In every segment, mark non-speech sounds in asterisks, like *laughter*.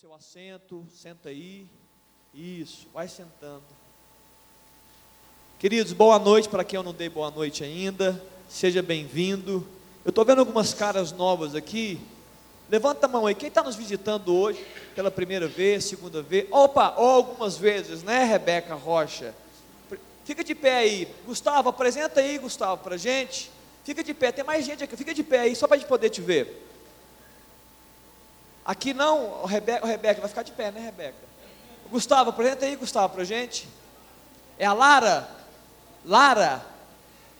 seu assento, senta aí. Isso, vai sentando. Queridos, boa noite para quem eu não dei boa noite ainda. Seja bem-vindo. Eu estou vendo algumas caras novas aqui. Levanta a mão aí. Quem está nos visitando hoje pela primeira vez, segunda vez? Opa, ou algumas vezes, né, Rebeca Rocha? Fica de pé aí. Gustavo, apresenta aí, Gustavo, para gente. Fica de pé. Tem mais gente aqui. Fica de pé aí, só para a gente poder te ver. Aqui não, o Rebeca, o Rebeca, vai ficar de pé, né, Rebeca? Gustavo, apresenta aí, Gustavo, para gente. É a Lara? Lara?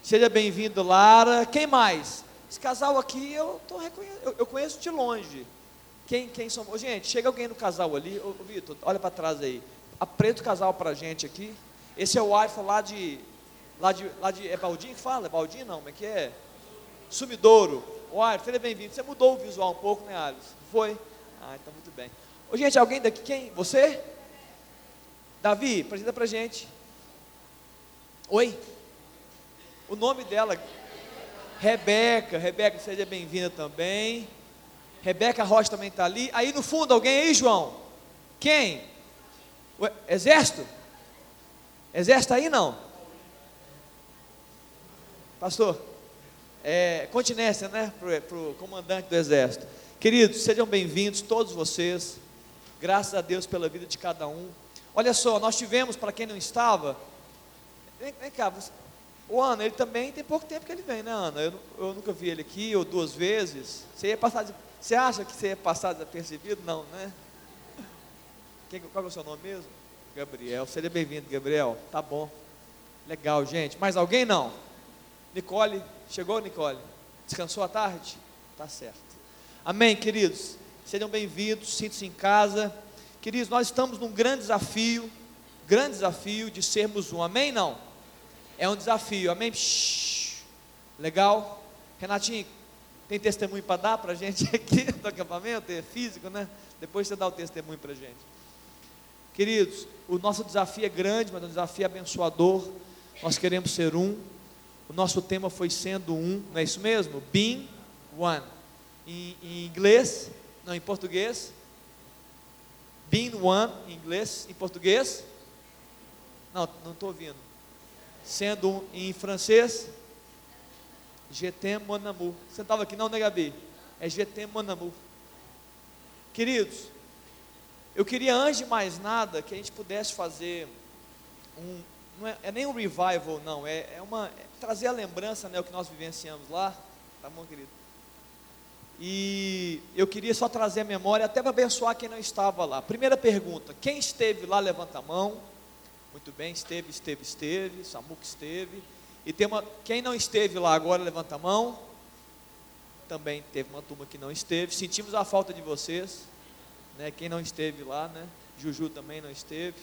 Seja bem-vindo, Lara. Quem mais? Esse casal aqui eu, tô eu, eu conheço de longe. Quem, quem são? Gente, chega alguém no casal ali. Ô, Vitor, olha para trás aí. Apresenta o casal para gente aqui. Esse é o iPhone lá de. Lá de, lá de é Baldinho que fala? É Baldinho não, como é que é? Sumidouro. O seja bem-vindo. Você mudou o visual um pouco, né, Alisson? Foi? Ah, então muito bem. Ô, gente, alguém daqui, quem? Você? Davi, apresenta pra gente. Oi? O nome dela, Rebeca. Rebeca, seja bem-vinda também. Rebeca Rocha também está ali. Aí no fundo, alguém aí, João? Quem? O exército? Exército aí não? Pastor? É, continência, né? Para o comandante do exército. Queridos, sejam bem-vindos, todos vocês. Graças a Deus pela vida de cada um. Olha só, nós tivemos, para quem não estava, vem, vem cá, você, o Ana, ele também tem pouco tempo que ele vem, né, Ana? Eu, eu nunca vi ele aqui, ou duas vezes. Você ia passar, você acha que você ia passar desapercebido? Não, né? Quem, qual é o seu nome mesmo? Gabriel. Seja bem-vindo, Gabriel. Tá bom. Legal, gente. Mais alguém não? Nicole, chegou, Nicole? Descansou à tarde? Tá certo. Amém, queridos? Sejam bem-vindos, sintam-se em casa. Queridos, nós estamos num grande desafio, grande desafio de sermos um. Amém? Não? É um desafio. Amém? Shhh. Legal? Renatinho, tem testemunho para dar para a gente *laughs* aqui do acampamento? É físico, né? Depois você dá o testemunho para a gente. Queridos, o nosso desafio é grande, mas é um desafio abençoador. Nós queremos ser um. O nosso tema foi sendo um, não é isso mesmo? Being one em, em inglês, não, em português. Being one em inglês, em português. Não, não estou ouvindo. Sendo um em francês. Jetem mon amour. Você estava aqui não, né, Gabi? É Jetem mon amour. Queridos, eu queria antes de mais nada que a gente pudesse fazer um, não é, é nem um revival, não, é, é uma, é trazer a lembrança, né, o que nós vivenciamos lá, tá bom, querido? E eu queria só trazer a memória, até para abençoar quem não estava lá. Primeira pergunta: quem esteve lá, levanta a mão. Muito bem, esteve, esteve, esteve. Samuca esteve. E tem uma, quem não esteve lá agora, levanta a mão. Também teve uma turma que não esteve. Sentimos a falta de vocês. Né? Quem não esteve lá, né? Juju também não esteve.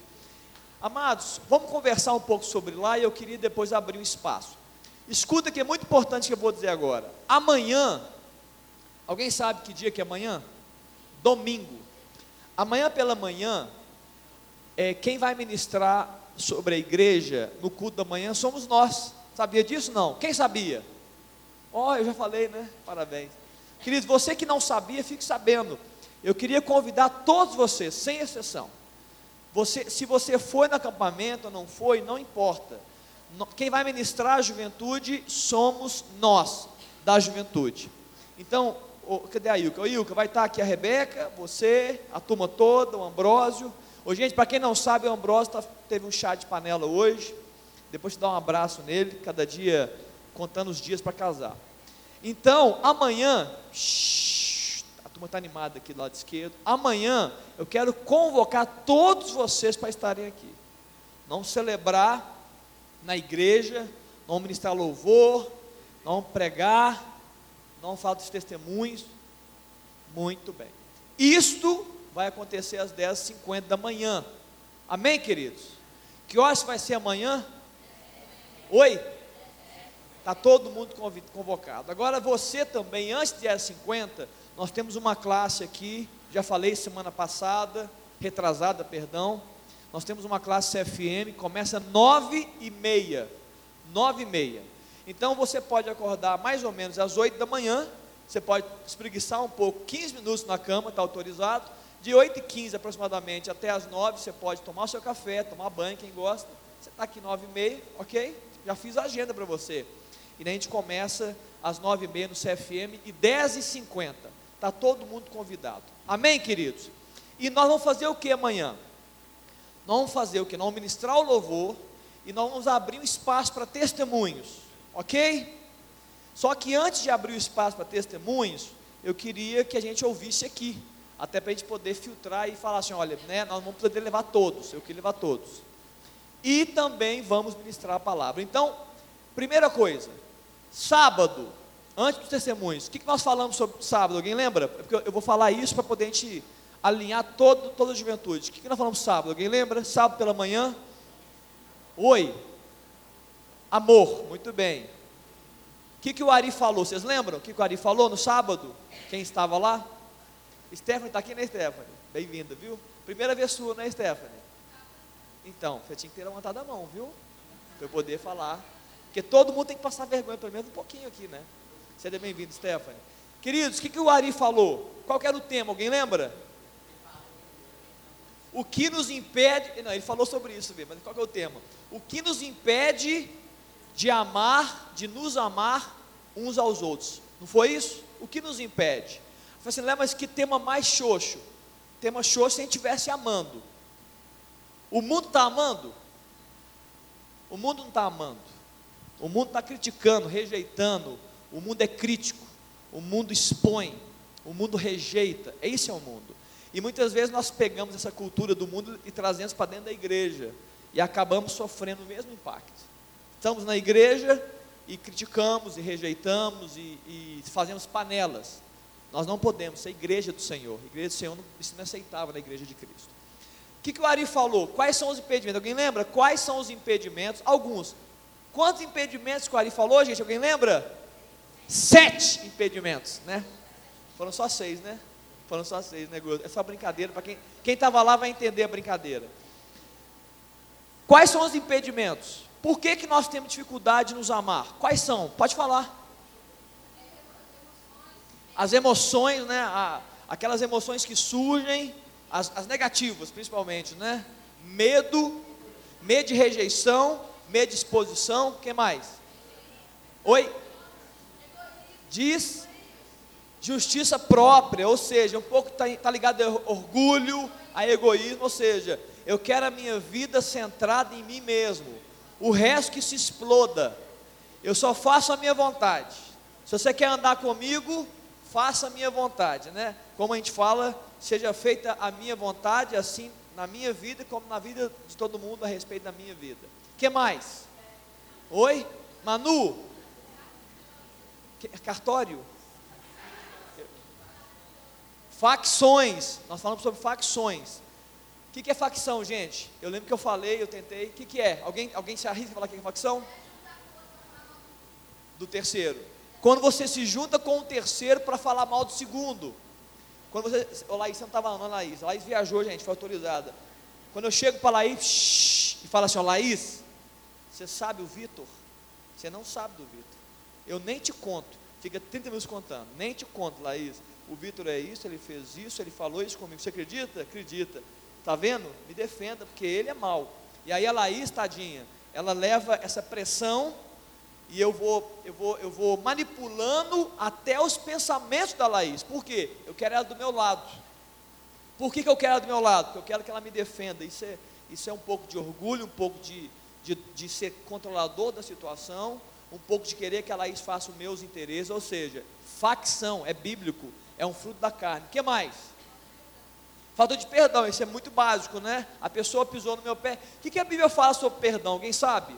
Amados, vamos conversar um pouco sobre lá e eu queria depois abrir um espaço. Escuta que é muito importante que eu vou dizer agora. Amanhã Alguém sabe que dia que é amanhã? Domingo. Amanhã pela manhã, é, quem vai ministrar sobre a igreja no culto da manhã somos nós. Sabia disso? Não. Quem sabia? Ó, oh, eu já falei, né? Parabéns. Queridos, você que não sabia, fique sabendo. Eu queria convidar todos vocês, sem exceção. Você, se você foi no acampamento ou não foi, não importa. Quem vai ministrar a juventude somos nós, da juventude. Então, oh, cadê a Ilka? Ô Ilka, vai estar aqui a Rebeca, você, a turma toda, o Ambrósio. Ô, gente, para quem não sabe, o Ambrósio tá, teve um chá de panela hoje. Depois te dá um abraço nele, cada dia contando os dias para casar. Então, amanhã, shh, a turma está animada aqui do lado esquerdo. Amanhã eu quero convocar todos vocês para estarem aqui. Não celebrar na igreja, não ministrar louvor, não pregar, não falta de testemunhos. Muito bem. Isto vai acontecer às 10h50 da manhã. Amém, queridos? Que horas vai ser amanhã? Oi? Está todo mundo convocado. Agora você também, antes de 10h50, nós temos uma classe aqui, já falei semana passada, retrasada, perdão. Nós temos uma classe CFM, começa 9 e meia. 9 e meia. Então você pode acordar mais ou menos às 8 da manhã, você pode espreguiçar um pouco, 15 minutos na cama, está autorizado, De 8 e 15 aproximadamente até as 9, você pode tomar o seu café, tomar banho, quem gosta. Você está aqui 9 e meia, ok? Já fiz a agenda para você. E a gente começa às 9 e meia no CFM e 10 e 50. Está todo mundo convidado. Amém, queridos? E nós vamos fazer o que amanhã? Nós vamos fazer o que? Nós vamos ministrar o louvor e nós vamos abrir um espaço para testemunhos, ok? Só que antes de abrir o espaço para testemunhos, eu queria que a gente ouvisse aqui, até para a gente poder filtrar e falar assim: olha, né, nós vamos poder levar todos, eu queria levar todos. E também vamos ministrar a palavra. Então, primeira coisa, sábado, antes dos testemunhos, o que, que nós falamos sobre sábado? Alguém lembra? Porque eu vou falar isso para poder a gente alinhar todo, toda a juventude. O que, que nós falamos sábado? Alguém lembra? Sábado pela manhã? Oi. Amor, muito bem. O que, que o Ari falou? Vocês lembram o que, que o Ari falou no sábado? Quem estava lá? Stephanie está aqui, né, Stephanie? Bem-vinda, viu? Primeira vez sua, né, Stephanie? Então, você tinha que ter levantado a mão, viu? Para eu poder falar. Porque todo mundo tem que passar vergonha, pelo menos um pouquinho aqui, né? Seja bem-vindo, Stephanie. Queridos, o que, que o Ari falou? Qual era o tema? Alguém lembra? O que nos impede. Não, ele falou sobre isso mesmo, mas qual é o tema? O que nos impede de amar, de nos amar uns aos outros. Não foi isso? O que nos impede? Eu falei assim, mas que tema mais xoxo. Tema xoxo se a gente estivesse amando. O mundo está amando? O mundo não está amando. O mundo está criticando, rejeitando. O mundo é crítico. O mundo expõe. O mundo rejeita. Esse é o mundo. E muitas vezes nós pegamos essa cultura do mundo e trazemos para dentro da igreja. E acabamos sofrendo o mesmo impacto. Estamos na igreja e criticamos e rejeitamos e, e fazemos panelas. Nós não podemos ser igreja do Senhor. igreja do Senhor, isso não é aceitável na igreja de Cristo. O que, que o Ari falou? Quais são os impedimentos? Alguém lembra? Quais são os impedimentos? Alguns. Quantos impedimentos que o Ari falou, gente? Alguém lembra? Sete impedimentos, né? Foram só seis, né? Foram só seis, né, É só brincadeira. Para quem estava lá vai entender a brincadeira. Quais são os impedimentos? Por que, que nós temos dificuldade de nos amar? Quais são? Pode falar. As emoções, né? Aquelas emoções que surgem, as, as negativas principalmente, né? Medo, medo de rejeição, medo de exposição, o que mais? Oi? Diz justiça própria, ou seja, um pouco está tá ligado a orgulho, a egoísmo, ou seja, eu quero a minha vida centrada em mim mesmo o resto que se exploda. Eu só faço a minha vontade. Se você quer andar comigo, faça a minha vontade, né? Como a gente fala, seja feita a minha vontade, assim na minha vida como na vida de todo mundo a respeito da minha vida. Que mais? Oi? Manu? Cartório? Facções. Nós falamos sobre facções. O que, que, é facção, gente? Eu lembro que eu falei, eu tentei. O que, que é? Alguém, alguém se arrisca a falar o que é facção? Do terceiro. Quando você se junta com o terceiro para falar mal do segundo. Quando você. Ô Laís, você não estava não, Laís. A Laís viajou, gente, foi autorizada. Quando eu chego para Laís shh, e falo assim, ó, Laís, você sabe o Vitor? Você não sabe do Vitor. Eu nem te conto. Fica 30 minutos contando. Nem te conto, Laís. O Vitor é isso, ele fez isso, ele falou isso comigo. Você acredita? Acredita. Está vendo? Me defenda, porque ele é mau. E aí a Laís, tadinha, ela leva essa pressão e eu vou, eu vou, eu vou manipulando até os pensamentos da Laís. Por quê? Eu quero ela do meu lado. Por que, que eu quero ela do meu lado? Porque eu quero que ela me defenda. Isso é, isso é um pouco de orgulho, um pouco de, de, de ser controlador da situação, um pouco de querer que a Laís faça os meus interesses, ou seja, facção, é bíblico, é um fruto da carne. O que mais? Falta de perdão, isso é muito básico, né? A pessoa pisou no meu pé. O que, que a Bíblia fala sobre perdão? Alguém sabe?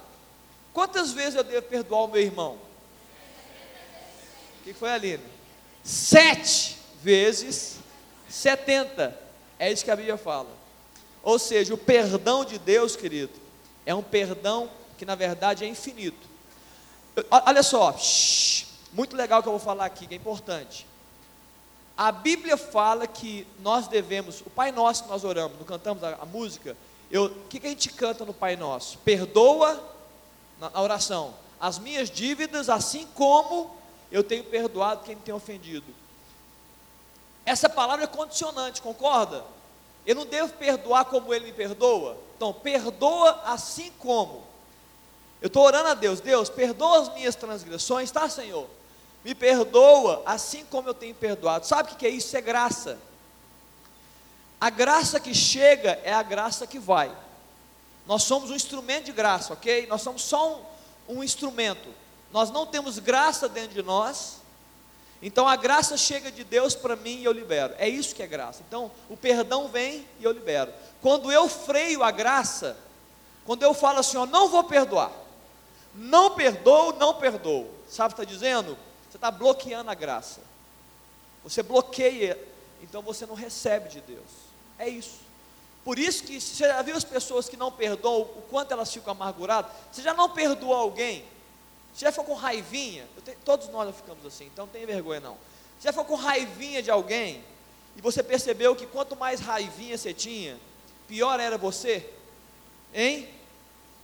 Quantas vezes eu devo perdoar o meu irmão? O que foi, Aline? Sete vezes setenta. É isso que a Bíblia fala. Ou seja, o perdão de Deus, querido, é um perdão que na verdade é infinito. Olha só, muito legal que eu vou falar aqui, que é importante. A Bíblia fala que nós devemos, o Pai Nosso que nós oramos, não cantamos a, a música, o que, que a gente canta no Pai Nosso? Perdoa, na, na oração, as minhas dívidas, assim como eu tenho perdoado quem me tem ofendido. Essa palavra é condicionante, concorda? Eu não devo perdoar como Ele me perdoa. Então, perdoa assim como. Eu estou orando a Deus, Deus, perdoa as minhas transgressões, tá, Senhor? Me perdoa assim como eu tenho perdoado. Sabe o que é isso? É graça. A graça que chega é a graça que vai. Nós somos um instrumento de graça, ok? Nós somos só um, um instrumento. Nós não temos graça dentro de nós. Então a graça chega de Deus para mim e eu libero. É isso que é graça. Então o perdão vem e eu libero. Quando eu freio a graça, quando eu falo assim, ó, não vou perdoar, não perdoo, não perdoo. Sabe o que está dizendo? Está bloqueando a graça. Você bloqueia, então você não recebe de Deus. É isso. Por isso que você já viu as pessoas que não perdoam, o quanto elas ficam amarguradas? Você já não perdoou alguém? Você já ficou com raivinha? Tenho, todos nós ficamos assim, então não tem vergonha não. Você já ficou com raivinha de alguém? E você percebeu que quanto mais raivinha você tinha, pior era você? Hein?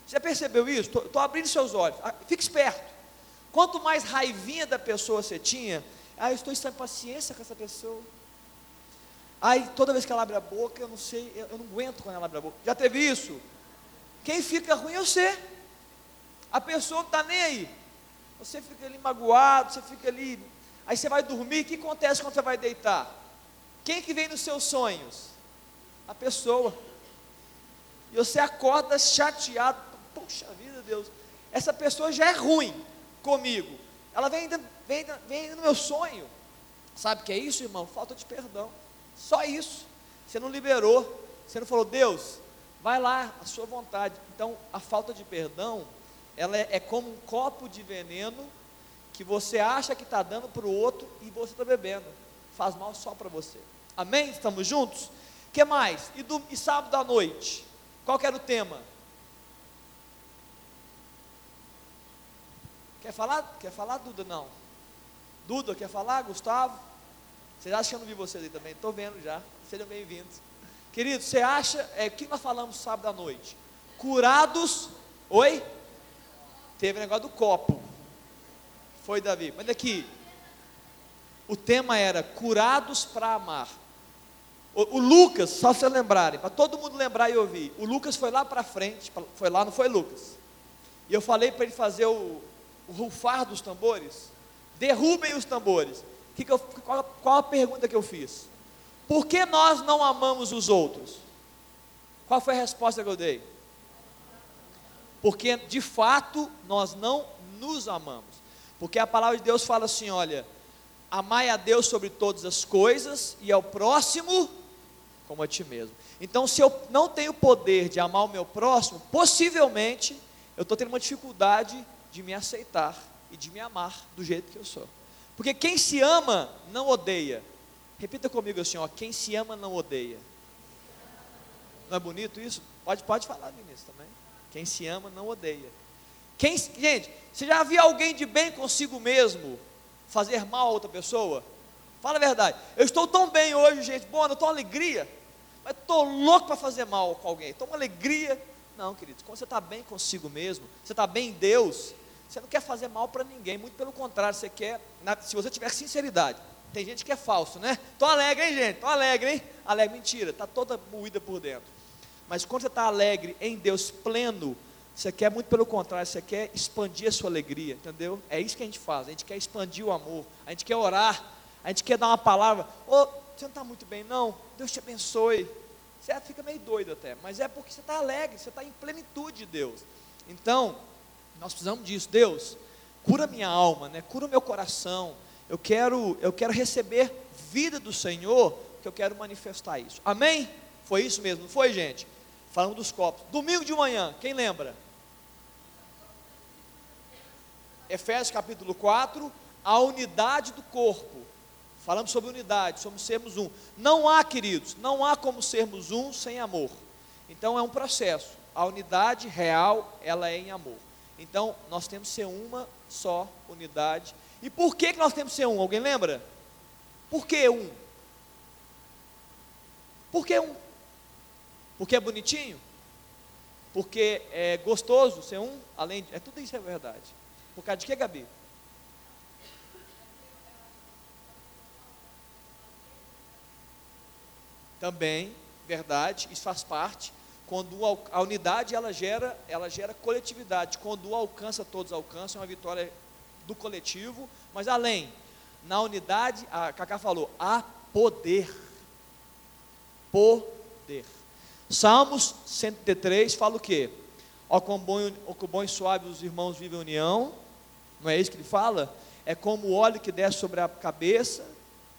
Você já percebeu isso? Estou abrindo seus olhos. Ah, fique esperto. Quanto mais raivinha da pessoa você tinha, ah, eu estou sem paciência com essa pessoa. Aí toda vez que ela abre a boca, eu não sei, eu, eu não aguento quando ela abre a boca. Já teve isso? Quem fica ruim é você. A pessoa não está nem aí. Você fica ali magoado, você fica ali. Aí você vai dormir, o que acontece quando você vai deitar? Quem que vem nos seus sonhos? A pessoa. E você acorda chateado. Puxa vida, Deus. Essa pessoa já é ruim comigo. Ela vem, vem, vem no meu sonho. Sabe o que é isso, irmão? Falta de perdão. Só isso. Você não liberou. Você não falou, Deus, vai lá, a sua vontade. Então, a falta de perdão, ela é, é como um copo de veneno que você acha que está dando para o outro e você está bebendo. Faz mal só para você. Amém? Estamos juntos? O que mais? E, do, e sábado à noite? Qual era o tema? Quer falar? Quer falar, Duda? Não. Duda, quer falar? Gustavo? Vocês acham que eu não vi vocês aí também? Estou vendo já. Sejam bem-vindos. Querido, você acha, é, o que nós falamos sábado à noite? Curados, oi? Teve o negócio do copo. Foi, Davi. Mas aqui, o tema era curados para amar. O, o, Lucas, só vocês lembrarem, para todo mundo lembrar e ouvir, o Lucas foi lá para frente, foi lá, não foi Lucas. E eu falei para ele fazer o, o rufar dos tambores. Derrubem os tambores que que eu, qual, qual a pergunta que eu fiz? Por que nós não amamos os outros? Qual foi a resposta que eu dei? Porque de fato nós não nos amamos. Porque a palavra de Deus fala assim: olha, amai a Deus sobre todas as coisas e ao próximo como a ti mesmo. Então, se eu não tenho poder de amar o meu próximo, possivelmente eu estou tendo uma dificuldade de me aceitar e de me amar do jeito que eu sou. Porque quem se ama não odeia. Repita comigo assim, ó, quem se ama não odeia. Não é bonito isso? Pode, pode falar, Vinícius, também. Quem se ama não odeia. Quem, gente, você já viu alguém de bem consigo mesmo fazer mal a outra pessoa? Fala a verdade. Eu estou tão bem hoje, gente. Bom, eu estou alegria. Mas estou louco para fazer mal com alguém. Estou uma alegria. Não, queridos, quando você está bem consigo mesmo, você está bem em Deus, você não quer fazer mal para ninguém, muito pelo contrário, você quer, se você tiver sinceridade. Tem gente que é falso, né? Tô alegre, hein, gente? Tô alegre, hein? Alegre, mentira, tá toda moída por dentro. Mas quando você está alegre em Deus pleno, você quer muito pelo contrário, você quer expandir a sua alegria, entendeu? É isso que a gente faz, a gente quer expandir o amor, a gente quer orar, a gente quer dar uma palavra, ô, oh, você não está muito bem, não, Deus te abençoe. Certo? Fica meio doido até, mas é porque você está alegre, você está em plenitude de Deus. Então, nós precisamos disso. Deus, cura minha alma, né? Cura meu coração. Eu quero, eu quero receber vida do Senhor, que eu quero manifestar isso. Amém? Foi isso mesmo, não foi, gente? Falando dos copos. Domingo de manhã, quem lembra? Efésios capítulo 4, a unidade do corpo. Falamos sobre unidade, somos sermos um. Não há, queridos, não há como sermos um sem amor. Então é um processo. A unidade real, ela é em amor. Então, nós temos que ser uma só unidade. E por que, que nós temos que ser um? Alguém lembra? Por que um? Por que um? Porque é bonitinho? Porque é gostoso ser um? Além de, é tudo isso é verdade. Por causa de que, Gabi? Também, verdade, isso faz parte. Quando a unidade ela gera, ela gera coletividade. Quando alcança, todos alcançam, é uma vitória do coletivo. Mas além, na unidade, a Cacá falou, há poder. Poder. Salmos 103 fala o quê? Ó quão bom, ó quão bom e suave os irmãos vivem em união. Não é isso que ele fala? É como o óleo que desce sobre a cabeça,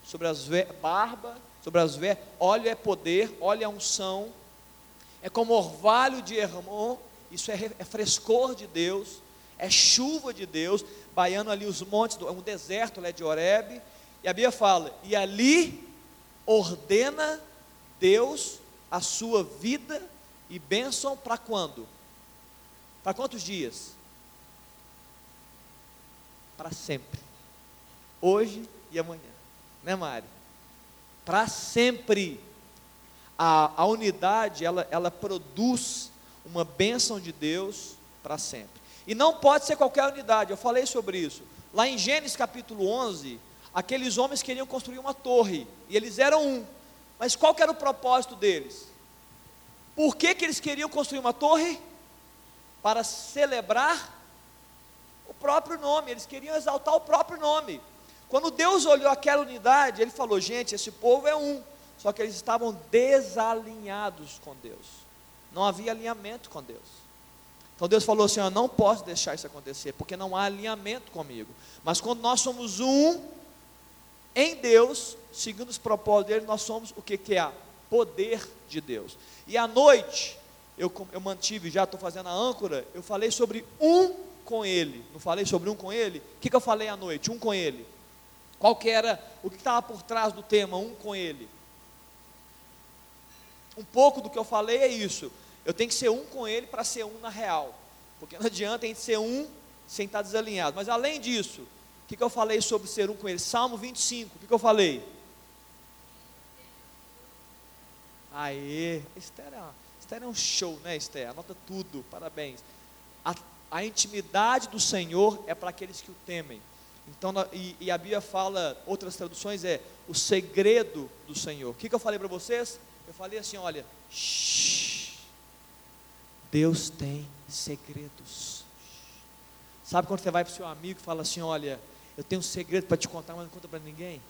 sobre as barba, sobre as vestes. Óleo é poder, óleo é unção. É como orvalho de Hermon, isso é, é frescor de Deus, é chuva de Deus, baiano ali os montes, é um deserto é de Oreb. E a Bíblia fala, e ali ordena Deus a sua vida e bênção para quando? Para quantos dias? Para sempre. Hoje e amanhã. Né, Mari? Para sempre. A, a unidade, ela, ela produz uma bênção de Deus para sempre. E não pode ser qualquer unidade, eu falei sobre isso. Lá em Gênesis capítulo 11, aqueles homens queriam construir uma torre, e eles eram um. Mas qual era o propósito deles? Por que, que eles queriam construir uma torre? Para celebrar o próprio nome, eles queriam exaltar o próprio nome. Quando Deus olhou aquela unidade, Ele falou: gente, esse povo é um, só que eles estavam desalinhados com Deus, não havia alinhamento com Deus. Então Deus falou assim: Eu não posso deixar isso acontecer, porque não há alinhamento comigo. Mas quando nós somos um em Deus, segundo os propósitos dele, nós somos o que, que é? Poder de Deus. E à noite, eu, eu mantive, já estou fazendo a âncora, eu falei sobre um com ele. Não falei sobre um com ele? O que, que eu falei à noite? Um com ele. Qual que era, o que estava por trás do tema, um com ele? Um pouco do que eu falei é isso. Eu tenho que ser um com ele para ser um na real. Porque não adianta a gente ser um sem estar desalinhado. Mas além disso, o que, que eu falei sobre ser um com ele? Salmo 25, o que, que eu falei? Aê, Esther é, Esther é um show, né, Esther? Anota tudo, parabéns. A, a intimidade do Senhor é para aqueles que o temem. Então, e, e, a Bíblia fala, outras traduções é o segredo do Senhor. O que, que eu falei para vocês? Eu falei assim: olha, Deus tem segredos. Sabe quando você vai para o seu amigo e fala assim: olha, eu tenho um segredo para te contar, mas não conta para ninguém?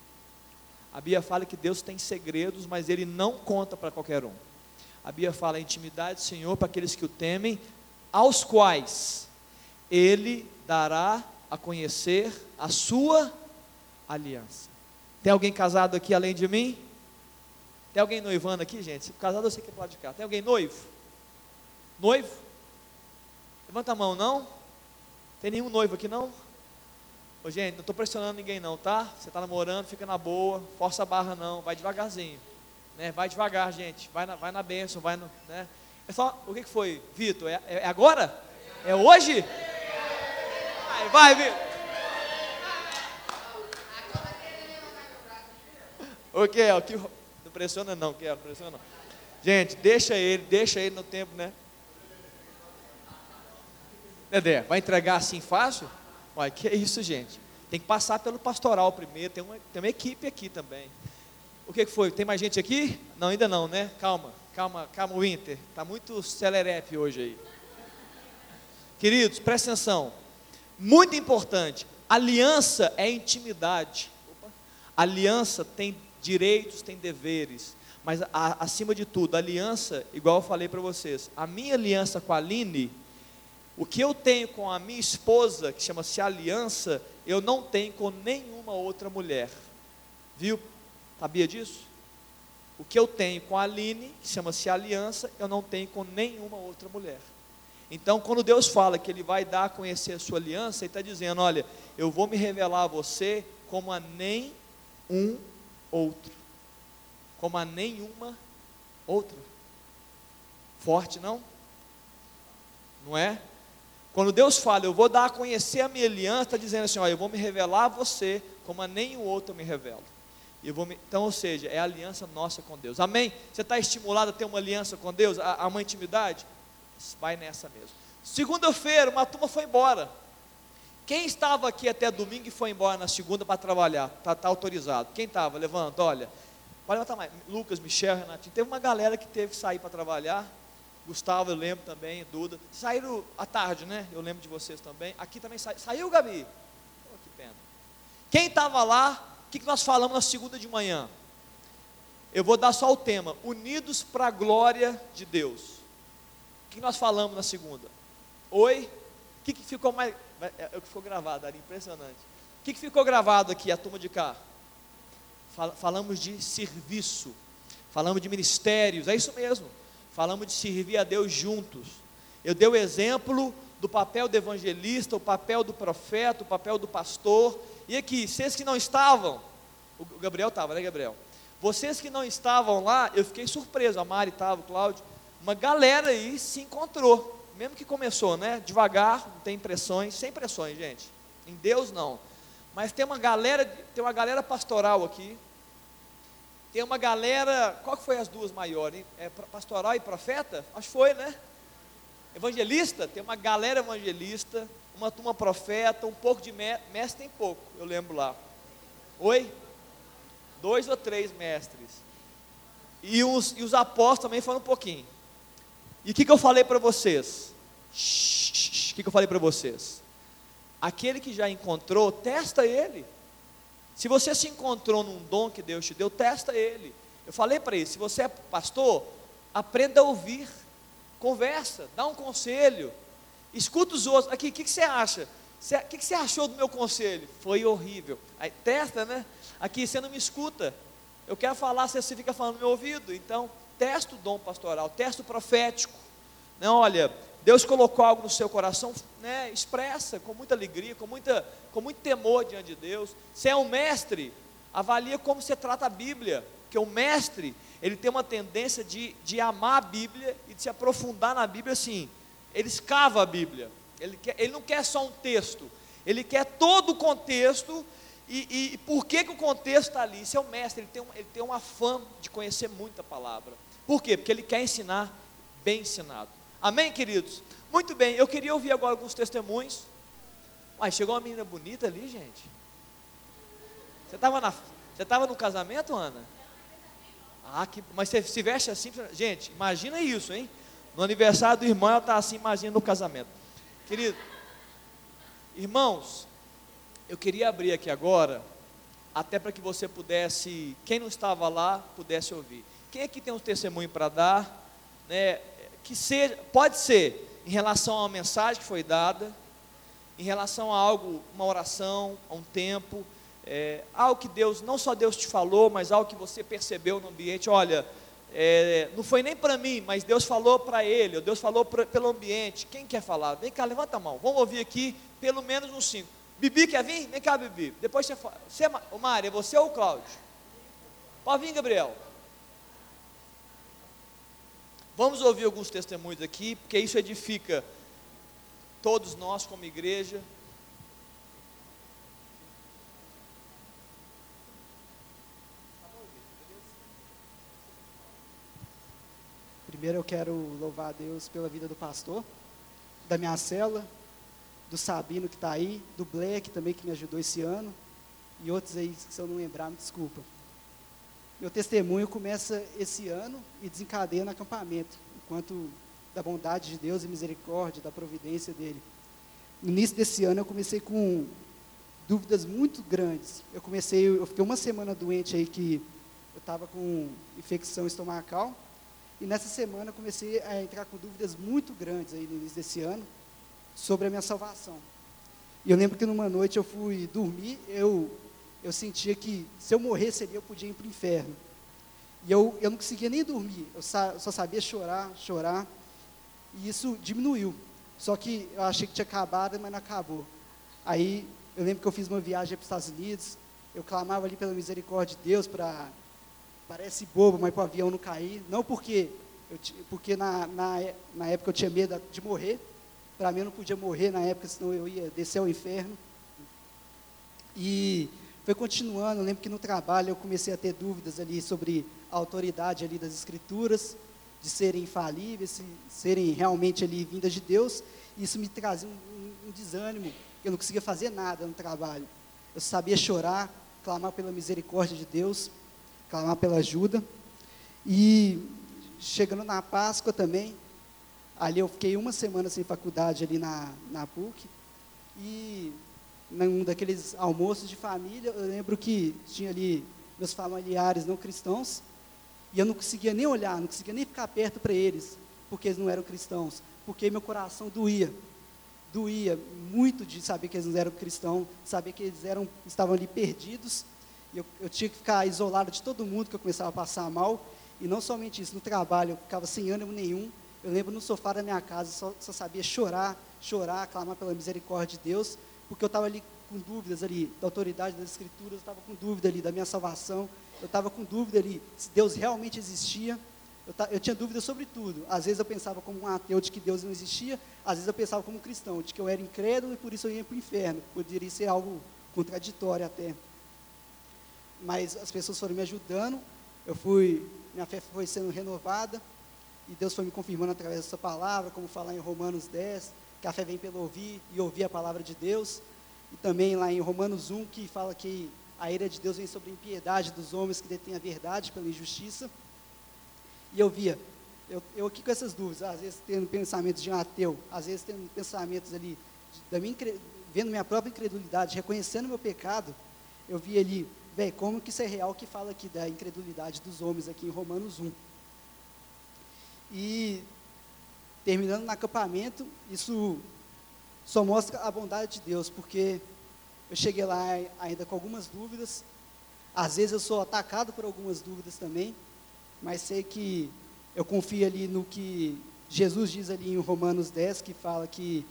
A Bíblia fala que Deus tem segredos, mas Ele não conta para qualquer um. A Bíblia fala a intimidade do Senhor para aqueles que o temem, aos quais Ele dará a conhecer a sua aliança. Tem alguém casado aqui além de mim? Tem alguém noivando aqui, gente? Casado eu sei que é pode de cá. Tem alguém noivo? Noivo? Levanta a mão, não? Tem nenhum noivo aqui, não? Ô, gente, não estou pressionando ninguém não, tá? Você está namorando, fica na boa, força a barra não, vai devagarzinho. Né? Vai devagar, gente. Vai na, vai na benção, vai no. Né? É só, o que, que foi, Vitor? É, é, agora? É hoje? Vai, vai, Vitor. O é? Que, não pressiona não, é, não pressiona não. Gente, deixa ele, deixa ele no tempo, né? Dedé, vai entregar assim fácil? Uai, que é isso, gente? Tem que passar pelo pastoral primeiro, tem uma, tem uma equipe aqui também. O que, que foi? Tem mais gente aqui? Não, ainda não, né? Calma, calma, calma, Winter. Está muito celerepe hoje aí. Queridos, presta atenção. Muito importante. Aliança é intimidade. Aliança tem direitos, tem deveres. Mas a, acima de tudo, aliança, igual eu falei para vocês, a minha aliança com a Aline o que eu tenho com a minha esposa, que chama-se aliança, eu não tenho com nenhuma outra mulher. Viu? Sabia disso? O que eu tenho com a Aline, que chama-se aliança, eu não tenho com nenhuma outra mulher. Então, quando Deus fala que Ele vai dar a conhecer a sua aliança, Ele está dizendo: olha, eu vou me revelar a você como a nem um outro, como a nenhuma outra. Forte, não? Não é? Quando Deus fala, eu vou dar a conhecer a minha aliança, está dizendo assim: ó, eu vou me revelar a você como a nenhum outro me revela. Me, então, ou seja, é a aliança nossa com Deus. Amém? Você está estimulado a ter uma aliança com Deus, a, a uma intimidade? Vai nessa mesmo. Segunda-feira, uma turma foi embora. Quem estava aqui até domingo e foi embora na segunda para trabalhar? Está tá autorizado. Quem estava? Levanta, olha. Pode levantar mais. Lucas, Michel, Renatinho. Teve uma galera que teve que sair para trabalhar. Gustavo, eu lembro também, Duda. Saíram à tarde, né? Eu lembro de vocês também. Aqui também sa... saiu, Gabi? Oh, que pena. Quem estava lá, o que, que nós falamos na segunda de manhã? Eu vou dar só o tema: Unidos para a glória de Deus. O que nós falamos na segunda? Oi? O que, que ficou mais. É, é o que ficou gravado ali, impressionante. O que, que ficou gravado aqui, a turma de cá? Falamos de serviço, falamos de ministérios, é isso mesmo. Falamos de servir a Deus juntos. Eu dei o exemplo do papel do evangelista, o papel do profeta, o papel do pastor. E aqui, vocês que não estavam, o Gabriel estava, né, Gabriel? Vocês que não estavam lá, eu fiquei surpreso. A Mari estava, o Cláudio. Uma galera aí se encontrou. Mesmo que começou, né? Devagar, não tem pressões, sem pressões, gente. Em Deus não. Mas tem uma galera, tem uma galera pastoral aqui. Tem uma galera, qual que foi as duas maiores? É pastoral e profeta? Acho que foi, né? Evangelista, tem uma galera evangelista, uma turma profeta, um pouco de mestre, mestre tem pouco, eu lembro lá. Oi? Dois ou três mestres. E os, e os apóstolos também foram um pouquinho. E o que, que eu falei para vocês? O que, que eu falei para vocês? Aquele que já encontrou, testa ele. Se você se encontrou num dom que Deus te deu, testa ele. Eu falei para ele: se você é pastor, aprenda a ouvir, conversa, dá um conselho, escuta os outros. Aqui, o que, que você acha? O que, que você achou do meu conselho? Foi horrível. Aí, testa, né? Aqui você não me escuta. Eu quero falar, você fica falando no meu ouvido. Então, testa o dom pastoral, testa o profético. Não, olha, Deus colocou algo no seu coração, né, expressa com muita alegria, com, muita, com muito temor diante de Deus. Você é um mestre, avalia como você trata a Bíblia, porque o mestre, ele tem uma tendência de, de amar a Bíblia e de se aprofundar na Bíblia assim. Ele escava a Bíblia, ele, quer, ele não quer só um texto, ele quer todo o contexto e, e, por que, que o contexto está ali? Isso é o mestre, ele tem, um, ele tem um afã de conhecer muita palavra. Por quê? Porque ele quer ensinar bem ensinado. Amém, queridos? Muito bem, eu queria ouvir agora alguns testemunhos. Mas chegou uma menina bonita ali, gente. Você estava na, você estava no casamento, Ana? Ah, que, mas você se veste assim, gente, imagina isso, hein? No aniversário do irmão, ela está assim, imagina no casamento. Querido, irmãos, eu queria abrir aqui agora, até para que você pudesse, quem não estava lá, pudesse ouvir. Quem aqui tem um testemunho para dar, né, que seja, pode ser em relação a uma mensagem que foi dada, em relação a algo, uma oração, a um tempo, é, algo que Deus, não só Deus te falou, mas algo que você percebeu no ambiente. Olha, é, não foi nem para mim, mas Deus falou para ele, ou Deus falou pra, pelo ambiente. Quem quer falar? Vem cá, levanta a mão. Vamos ouvir aqui pelo menos uns cinco. Bibi quer vir? Vem cá, Bibi. Depois você fala. Você, Mário, é você ou o Cláudio? Pode vir, Gabriel. Vamos ouvir alguns testemunhos aqui, porque isso edifica todos nós como igreja. Primeiro eu quero louvar a Deus pela vida do pastor, da minha cela, do Sabino que está aí, do Black também que me ajudou esse ano, e outros aí, se eu não lembrar, me desculpa. Meu testemunho começa esse ano e desencadeia no acampamento, enquanto da bondade de Deus e misericórdia, da providência dele. No início desse ano eu comecei com dúvidas muito grandes. Eu comecei, eu fiquei uma semana doente aí que eu estava com infecção estomacal, e nessa semana eu comecei a entrar com dúvidas muito grandes aí no início desse ano, sobre a minha salvação. E eu lembro que numa noite eu fui dormir, eu, eu sentia que se eu morresse ali eu podia ir para o inferno. E eu, eu não conseguia nem dormir, eu só, só sabia chorar, chorar. E isso diminuiu. Só que eu achei que tinha acabado, mas não acabou. Aí eu lembro que eu fiz uma viagem para os Estados Unidos, eu clamava ali pela misericórdia de Deus para. Parece bobo, mas para o avião não cair. Não porque, eu, porque na, na, na época eu tinha medo de morrer, para mim eu não podia morrer na época, senão eu ia descer ao inferno. E foi continuando, eu lembro que no trabalho eu comecei a ter dúvidas ali sobre a autoridade ali das escrituras, de serem infalíveis, serem realmente ali vindas de Deus, e isso me trazia um, um, um desânimo, eu não conseguia fazer nada no trabalho. Eu sabia chorar, clamar pela misericórdia de Deus, clamar pela ajuda. E chegando na Páscoa também, ali eu fiquei uma semana sem faculdade ali na, na PUC. E num daqueles almoços de família, eu lembro que tinha ali meus familiares não cristãos, e eu não conseguia nem olhar, não conseguia nem ficar perto para eles, porque eles não eram cristãos, porque meu coração doía. Doía muito de saber que eles não eram cristãos, saber que eles eram, estavam ali perdidos, e eu, eu tinha que ficar isolado de todo mundo, que eu começava a passar mal, e não somente isso, no trabalho eu ficava sem ânimo nenhum, eu lembro no sofá da minha casa, só, só sabia chorar, chorar, clamar pela misericórdia de Deus, porque eu estava ali com dúvidas ali da autoridade das escrituras, eu estava com dúvida ali da minha salvação, eu estava com dúvida ali se Deus realmente existia, eu, eu, tinha dúvida sobre tudo. Às vezes eu pensava como um ateu de que Deus não existia, às vezes eu pensava como um cristão, de que eu era incrédulo e por isso eu ia para o inferno. Poderia ser algo contraditório até. Mas as pessoas foram me ajudando, eu fui, minha fé foi sendo renovada, e Deus foi me confirmando através dessa palavra, como falar em Romanos 10, que a fé vem pelo ouvir e ouvir a palavra de Deus. E também lá em Romanos 1, que fala que a ira de Deus vem sobre a impiedade dos homens que detêm a verdade pela injustiça. E eu via, eu, eu aqui com essas dúvidas, às vezes tendo pensamentos de um ateu, às vezes tendo pensamentos ali, da minha, vendo minha própria incredulidade, reconhecendo meu pecado, eu via ali, velho, como que isso é real que fala aqui da incredulidade dos homens aqui em Romanos 1. E terminando no acampamento, isso só mostra a bondade de Deus, porque eu cheguei lá ainda com algumas dúvidas, às vezes eu sou atacado por algumas dúvidas também, mas sei que eu confio ali no que Jesus diz ali em Romanos 10, que fala que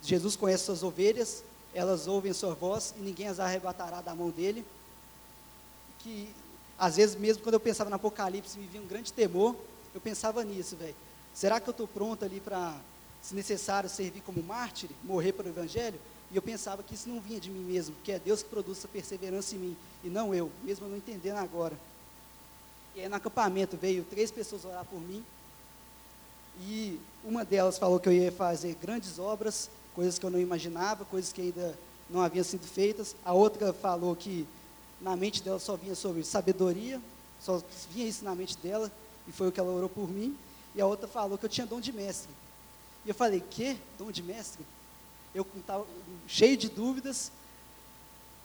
Jesus conhece suas ovelhas, elas ouvem sua voz e ninguém as arrebatará da mão dele. Que às vezes mesmo quando eu pensava no Apocalipse me vinha um grande temor, eu pensava nisso, velho. Será que eu estou pronto ali para, se necessário, servir como mártir, morrer para o Evangelho? E eu pensava que isso não vinha de mim mesmo, que é Deus que produz essa perseverança em mim, e não eu, mesmo não entendendo agora. E aí no acampamento veio três pessoas orar por mim, e uma delas falou que eu ia fazer grandes obras, coisas que eu não imaginava, coisas que ainda não haviam sido feitas. A outra falou que na mente dela só vinha sobre sabedoria, só vinha isso na mente dela, e foi o que ela orou por mim e a outra falou que eu tinha dom de mestre. E eu falei, que? Dom de mestre? Eu estava cheio de dúvidas,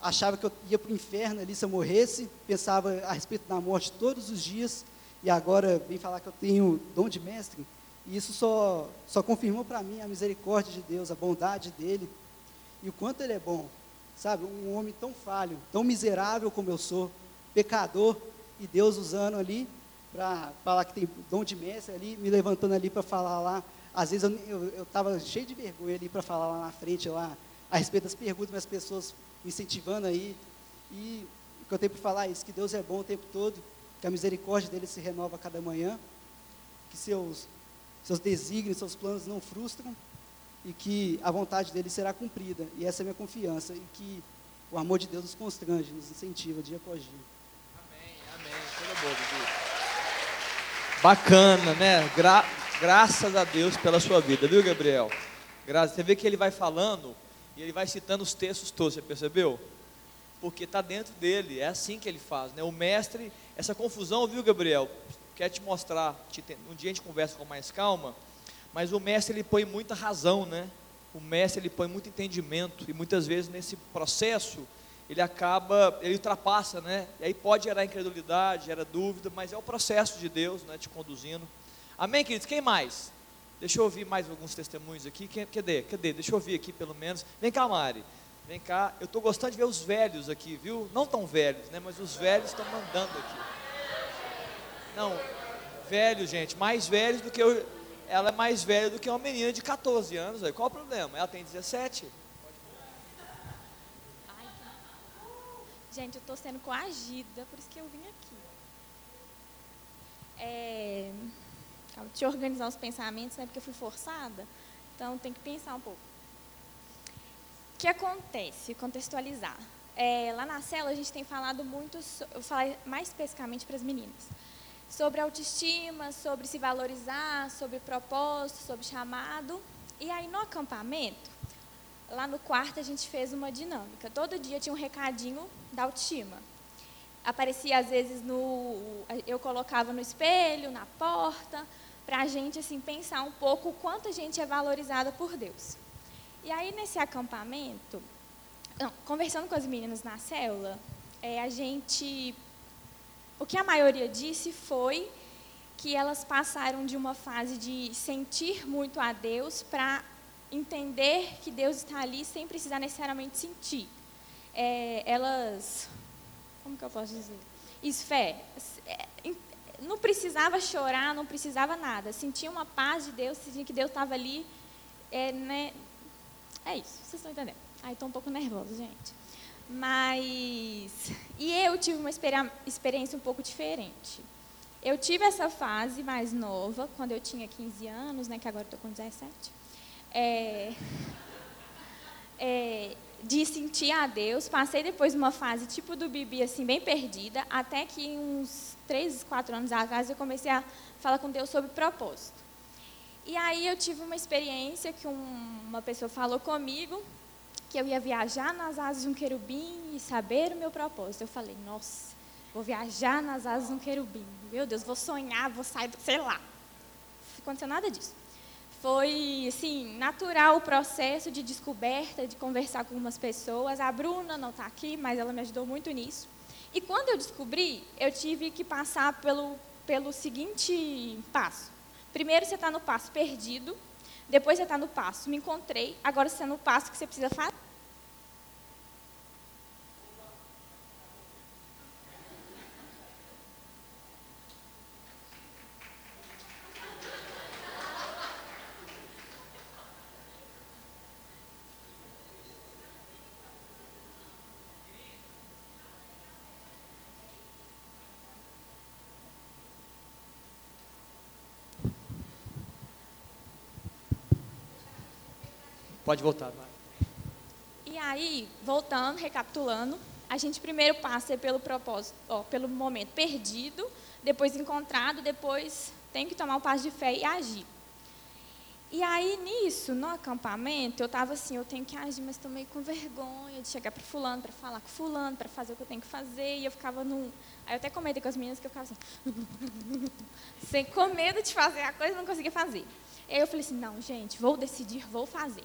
achava que eu ia para o inferno ali se eu morresse, pensava a respeito da morte todos os dias, e agora vem falar que eu tenho dom de mestre. E isso só, só confirmou para mim a misericórdia de Deus, a bondade dele, e o quanto ele é bom. Sabe, um homem tão falho, tão miserável como eu sou, pecador, e Deus usando ali para falar que tem dom de mestre ali, me levantando ali para falar lá. Às vezes eu estava cheio de vergonha ali para falar lá na frente, lá, a respeito das perguntas, as pessoas me incentivando aí. E o que eu tenho para falar é isso, que Deus é bom o tempo todo, que a misericórdia dele se renova a cada manhã, que seus, seus desígnios, seus planos não frustram, e que a vontade dele será cumprida. E essa é a minha confiança, e que o amor de Deus nos constrange, nos incentiva dia após dia. Amém, amém. Tudo bom, Bacana, né? Gra graças a Deus pela sua vida, viu, Gabriel? Graças. Você vê que ele vai falando e ele vai citando os textos todos, você percebeu? Porque está dentro dele, é assim que ele faz, né? O mestre, essa confusão, viu, Gabriel? Quer te mostrar, te, um dia a gente conversa com mais calma, mas o mestre ele põe muita razão, né? O mestre ele põe muito entendimento e muitas vezes nesse processo ele acaba, ele ultrapassa, né? E aí pode gerar incredulidade, gera dúvida, mas é o processo de Deus, né, te conduzindo. Amém, queridos? Quem mais? Deixa eu ouvir mais alguns testemunhos aqui. Quem, cadê? Cadê? Deixa eu ouvir aqui pelo menos. Vem cá, Mari. Vem cá. Eu estou gostando de ver os velhos aqui, viu? Não tão velhos, né? Mas os velhos estão mandando aqui. Não, velho, gente, mais velhos do que eu. Ela é mais velha do que uma menina de 14 anos. Qual o problema? Ela tem 17. Gente, eu estou sendo coagida, por isso que eu vim aqui. É, deixa eu organizar os pensamentos, né, porque eu fui forçada. Então, tem que pensar um pouco. O que acontece? Contextualizar. É, lá na cela, a gente tem falado muito, eu falar mais especificamente para as meninas, sobre autoestima, sobre se valorizar, sobre propósito, sobre chamado. E aí, no acampamento, lá no quarto, a gente fez uma dinâmica. Todo dia tinha um recadinho da autoestima. aparecia às vezes no. Eu colocava no espelho, na porta, para a gente assim, pensar um pouco o quanto a gente é valorizada por Deus. E aí, nesse acampamento, conversando com as meninas na célula, é, a gente. O que a maioria disse foi que elas passaram de uma fase de sentir muito a Deus para entender que Deus está ali sem precisar necessariamente sentir. É, elas como que eu posso dizer? Isso, fé. É, não precisava chorar, não precisava nada. Sentia uma paz de Deus, sentia que Deus estava ali. É, né? é isso, vocês estão entendendo. Ai, estou um pouco nervosa, gente. Mas. E eu tive uma experiência um pouco diferente. Eu tive essa fase mais nova, quando eu tinha 15 anos, né, que agora estou com 17. É, é, de sentir a Deus. Passei depois uma fase tipo do Bibi, assim, bem perdida, até que uns três, quatro anos atrás eu comecei a falar com Deus sobre propósito. E aí eu tive uma experiência que um, uma pessoa falou comigo que eu ia viajar nas asas de um querubim e saber o meu propósito. Eu falei, nossa, vou viajar nas asas de um querubim. Meu Deus, vou sonhar, vou sair, sei lá. Não aconteceu nada disso foi assim natural o processo de descoberta, de conversar com algumas pessoas. A Bruna não está aqui, mas ela me ajudou muito nisso. E quando eu descobri, eu tive que passar pelo, pelo seguinte passo. Primeiro você está no passo perdido, depois você está no passo me encontrei, agora você está no passo que você precisa fazer. Pode voltar, E aí, voltando, recapitulando, a gente primeiro passa pelo propósito, ó, pelo momento perdido, depois encontrado, depois tem que tomar o um passo de fé e agir. E aí, nisso, no acampamento, eu estava assim, eu tenho que agir, mas estou meio com vergonha de chegar para fulano, para falar com fulano, para fazer o que eu tenho que fazer. E eu ficava num... Aí eu até comentei com as meninas que eu ficava assim, *laughs* sem, com medo de fazer a coisa, não conseguia fazer. E aí eu falei assim, não, gente, vou decidir, vou fazer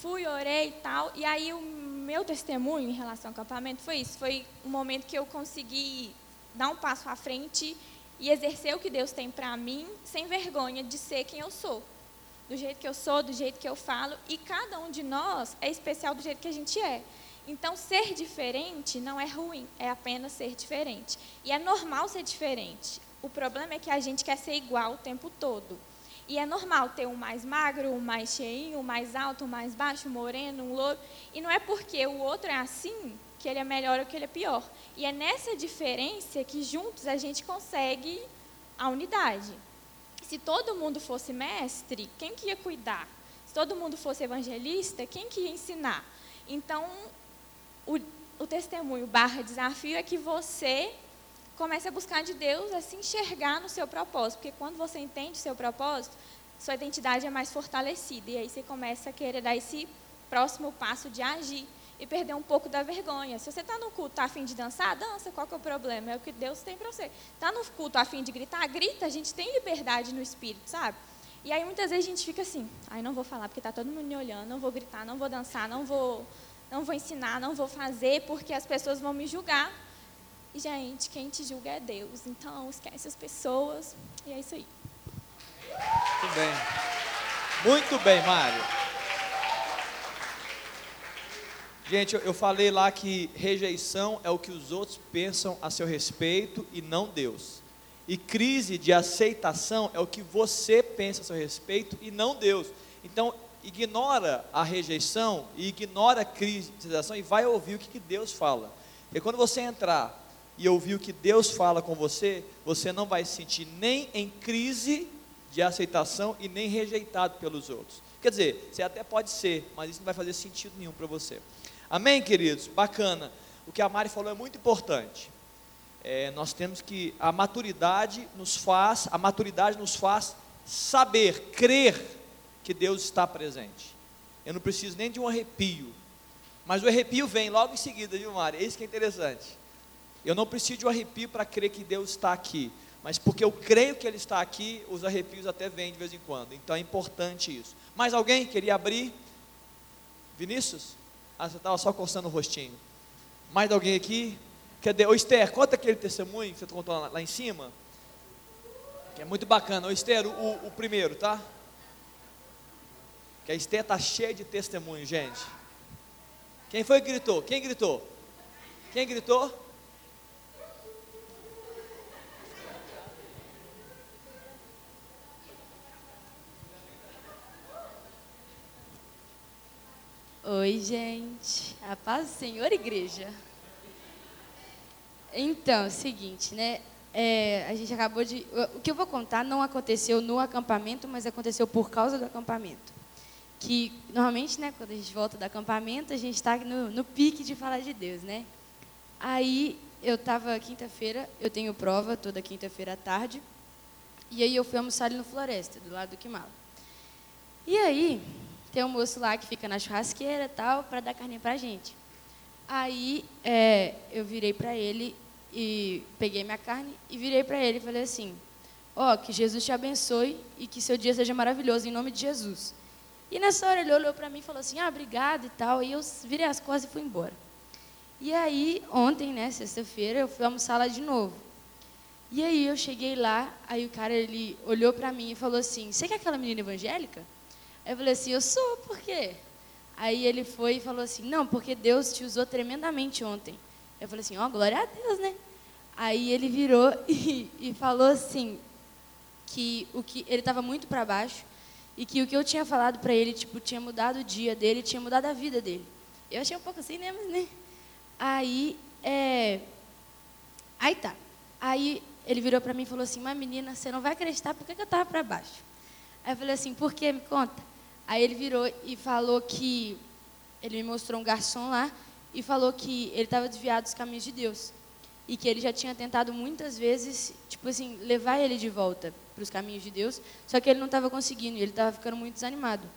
fui, orei e tal. E aí o meu testemunho em relação ao acampamento foi isso. Foi um momento que eu consegui dar um passo à frente e exercer o que Deus tem para mim, sem vergonha de ser quem eu sou. Do jeito que eu sou, do jeito que eu falo. E cada um de nós é especial do jeito que a gente é. Então, ser diferente não é ruim, é apenas ser diferente. E é normal ser diferente. O problema é que a gente quer ser igual o tempo todo. E é normal ter um mais magro, um mais cheinho, um mais alto, um mais baixo, um moreno, um louro. E não é porque o outro é assim que ele é melhor ou que ele é pior. E é nessa diferença que juntos a gente consegue a unidade. Se todo mundo fosse mestre, quem que ia cuidar? Se todo mundo fosse evangelista, quem que ia ensinar? Então, o, o testemunho barra desafio é que você comece a buscar de Deus, a se enxergar no seu propósito, porque quando você entende o seu propósito, sua identidade é mais fortalecida, e aí você começa a querer dar esse próximo passo de agir e perder um pouco da vergonha. Se você está no culto a fim de dançar, dança, qual que é o problema? É o que Deus tem para você. Está no culto a fim de gritar, grita, a gente tem liberdade no espírito, sabe? E aí muitas vezes a gente fica assim, ai não vou falar porque está todo mundo me olhando, não vou gritar, não vou dançar, não vou, não vou ensinar, não vou fazer porque as pessoas vão me julgar. E, gente, quem te julga é Deus. Então, esquece as pessoas. E é isso aí. Muito bem. Muito bem, Mário. Gente, eu, falei lá que rejeição é o que os outros pensam a seu respeito e não Deus. E crise de aceitação é o que você pensa a seu respeito e não Deus. Então, ignora a rejeição e ignora a crise de aceitação e vai ouvir o que, que Deus fala. E quando você entrar e ouvir o que Deus fala com você, você não vai se sentir nem em crise de aceitação e nem rejeitado pelos outros. Quer dizer, você até pode ser, mas isso não vai fazer sentido nenhum para você. Amém, queridos? Bacana. O que a Mari falou é muito importante. É, nós temos que a maturidade nos faz, a maturidade nos faz saber, crer que Deus está presente. Eu não preciso nem de um arrepio, mas o arrepio vem logo em seguida, viu, Mari? É isso que é interessante. Eu não preciso de um arrepio para crer que Deus está aqui, mas porque eu creio que Ele está aqui, os arrepios até vêm de vez em quando. Então é importante isso. Mais alguém queria abrir? Vinícius? Ah, você estava só coçando o rostinho. Mais alguém aqui? Cadê? Ô Esther, conta aquele testemunho que você contou lá, lá em cima. Que é muito bacana. Ô Esther, o, o primeiro, tá? Que a Esther está cheia de testemunho, gente. Quem foi que gritou? Quem gritou? Quem gritou? Oi, gente. A paz do Senhor, igreja. Então, é o seguinte, né? É, a gente acabou de. O que eu vou contar não aconteceu no acampamento, mas aconteceu por causa do acampamento. Que normalmente, né, quando a gente volta do acampamento, a gente está no, no pique de falar de Deus, né? Aí eu estava quinta-feira, eu tenho prova toda quinta-feira à tarde, e aí eu fui almoçar ali no Floresta, do lado do Quimala. E aí, tem um moço lá que fica na churrasqueira tal, para dar carne para gente. Aí é, eu virei para ele e peguei minha carne e virei para ele e falei assim: Ó, oh, que Jesus te abençoe e que seu dia seja maravilhoso, em nome de Jesus. E nessa hora ele olhou para mim e falou assim: Ah, obrigado e tal. E eu virei as costas e fui embora. E aí, ontem, né, sexta-feira, eu fui almoçar lá de novo. E aí eu cheguei lá, aí o cara ele olhou para mim e falou assim: Você que é aquela menina evangélica? Eu falei assim, eu sou, por quê? Aí ele foi e falou assim, não, porque Deus te usou tremendamente ontem. Eu falei assim, ó, oh, glória a Deus, né? Aí ele virou *laughs* e, e falou assim, que o que ele estava muito para baixo e que o que eu tinha falado para ele, tipo, tinha mudado o dia dele, tinha mudado a vida dele. Eu achei um pouco assim, né, mas né? Aí, é... Aí tá. Aí ele virou para mim e falou assim, mas menina, você não vai acreditar porque que eu estava para baixo. Aí eu falei assim, por que? Me conta. Aí ele virou e falou que ele me mostrou um garçom lá e falou que ele estava desviado dos caminhos de Deus e que ele já tinha tentado muitas vezes, tipo assim, levar ele de volta para os caminhos de Deus, só que ele não estava conseguindo, ele estava ficando muito desanimado.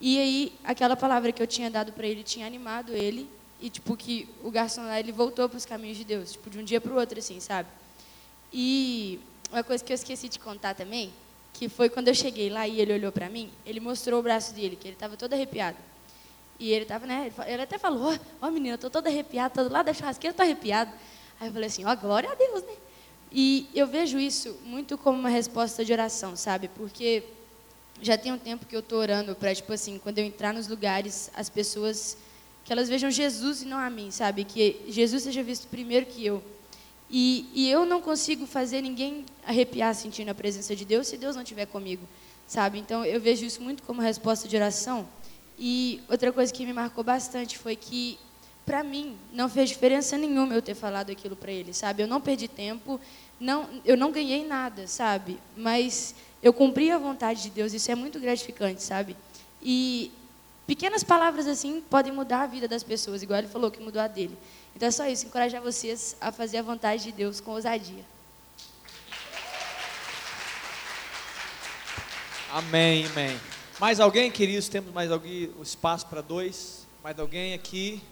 E aí aquela palavra que eu tinha dado para ele tinha animado ele e tipo que o garçom lá ele voltou para os caminhos de Deus, tipo de um dia para o outro assim, sabe? E uma coisa que eu esqueci de contar também que foi quando eu cheguei lá e ele olhou para mim, ele mostrou o braço dele, que ele estava todo arrepiado. E ele estava, né, ele até falou, ó, oh, menina, eu tô todo arrepiado, todo lado da churrasqueira, tô arrepiado. Aí eu falei assim, ó, oh, glória a Deus, né? E eu vejo isso muito como uma resposta de oração, sabe? Porque já tem um tempo que eu estou orando para, tipo assim, quando eu entrar nos lugares, as pessoas, que elas vejam Jesus e não a mim, sabe? Que Jesus seja visto primeiro que eu. E, e eu não consigo fazer ninguém arrepiar sentindo a presença de Deus se Deus não estiver comigo, sabe? Então eu vejo isso muito como resposta de oração. E outra coisa que me marcou bastante foi que, para mim, não fez diferença nenhuma eu ter falado aquilo para ele, sabe? Eu não perdi tempo, não, eu não ganhei nada, sabe? Mas eu cumpri a vontade de Deus, isso é muito gratificante, sabe? E pequenas palavras assim podem mudar a vida das pessoas, igual ele falou que mudou a dele. Então é só isso, encorajar vocês a fazer a vontade de Deus com ousadia. Amém, amém. Mais alguém, queridos? Temos mais alguém, o espaço para dois? Mais alguém aqui?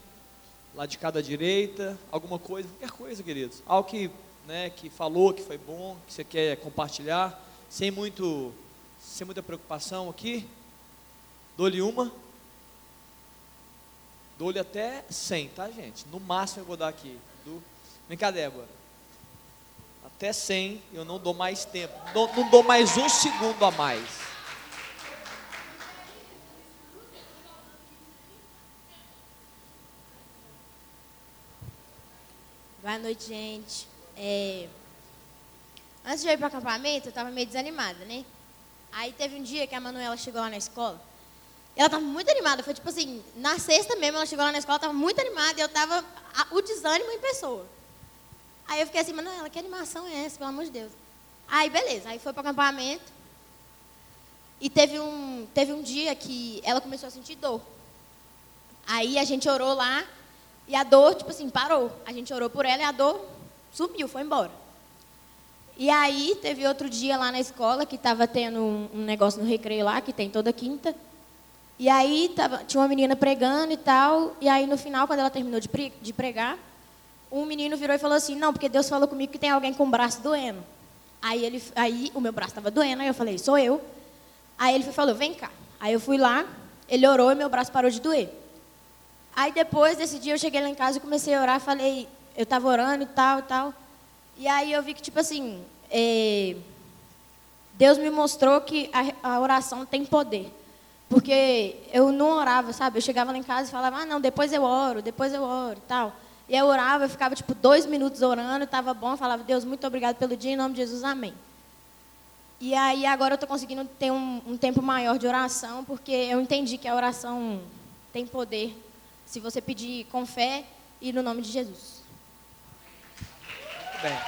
Lá de cada direita? Alguma coisa? Qualquer coisa, queridos. Algo que, né, que falou, que foi bom, que você quer compartilhar, sem muito, sem muita preocupação aqui. Dou-lhe uma. Dou-lhe até 100, tá, gente? No máximo eu vou dar aqui. Do... Vem cá, Débora. Até 100 eu não dou mais tempo. Não, não dou mais um segundo a mais. Boa noite, gente. É... Antes de eu ir para o acampamento, eu estava meio desanimada, né? Aí teve um dia que a Manuela chegou lá na escola ela estava muito animada. Foi tipo assim, na sexta mesmo, ela chegou lá na escola, estava muito animada e eu estava o desânimo em pessoa. Aí eu fiquei assim, Manuela, que animação é essa, pelo amor de Deus? Aí, beleza. Aí foi para o acampamento. E teve um, teve um dia que ela começou a sentir dor. Aí a gente orou lá e a dor, tipo assim, parou. A gente orou por ela e a dor sumiu, foi embora. E aí teve outro dia lá na escola que estava tendo um, um negócio no recreio lá, que tem toda quinta. E aí tava, tinha uma menina pregando e tal, e aí no final, quando ela terminou de, pregar, um menino virou e falou assim: Não, porque Deus falou comigo que tem alguém com o braço doendo. Aí, ele, aí o meu braço estava doendo, aí eu falei: Sou eu. Aí ele falou: Vem cá. Aí eu fui lá, ele orou e meu braço parou de doer. Aí depois desse dia eu cheguei lá em casa e comecei a orar, falei, eu estava orando e tal e tal. E aí eu vi que, tipo assim, é, Deus me mostrou que a, a, oração tem poder. Porque eu não orava, sabe? Eu chegava lá em casa e falava, ah, não, depois eu oro, depois eu oro tal. E eu orava, eu ficava tipo dois minutos orando, estava bom, eu falava, Deus, muito obrigado pelo dia, em nome de Jesus, amém. E aí agora eu estou conseguindo ter um, um tempo maior de oração, porque eu entendi que a oração tem poder se você pedir com fé e no nome de Jesus. Muito bem.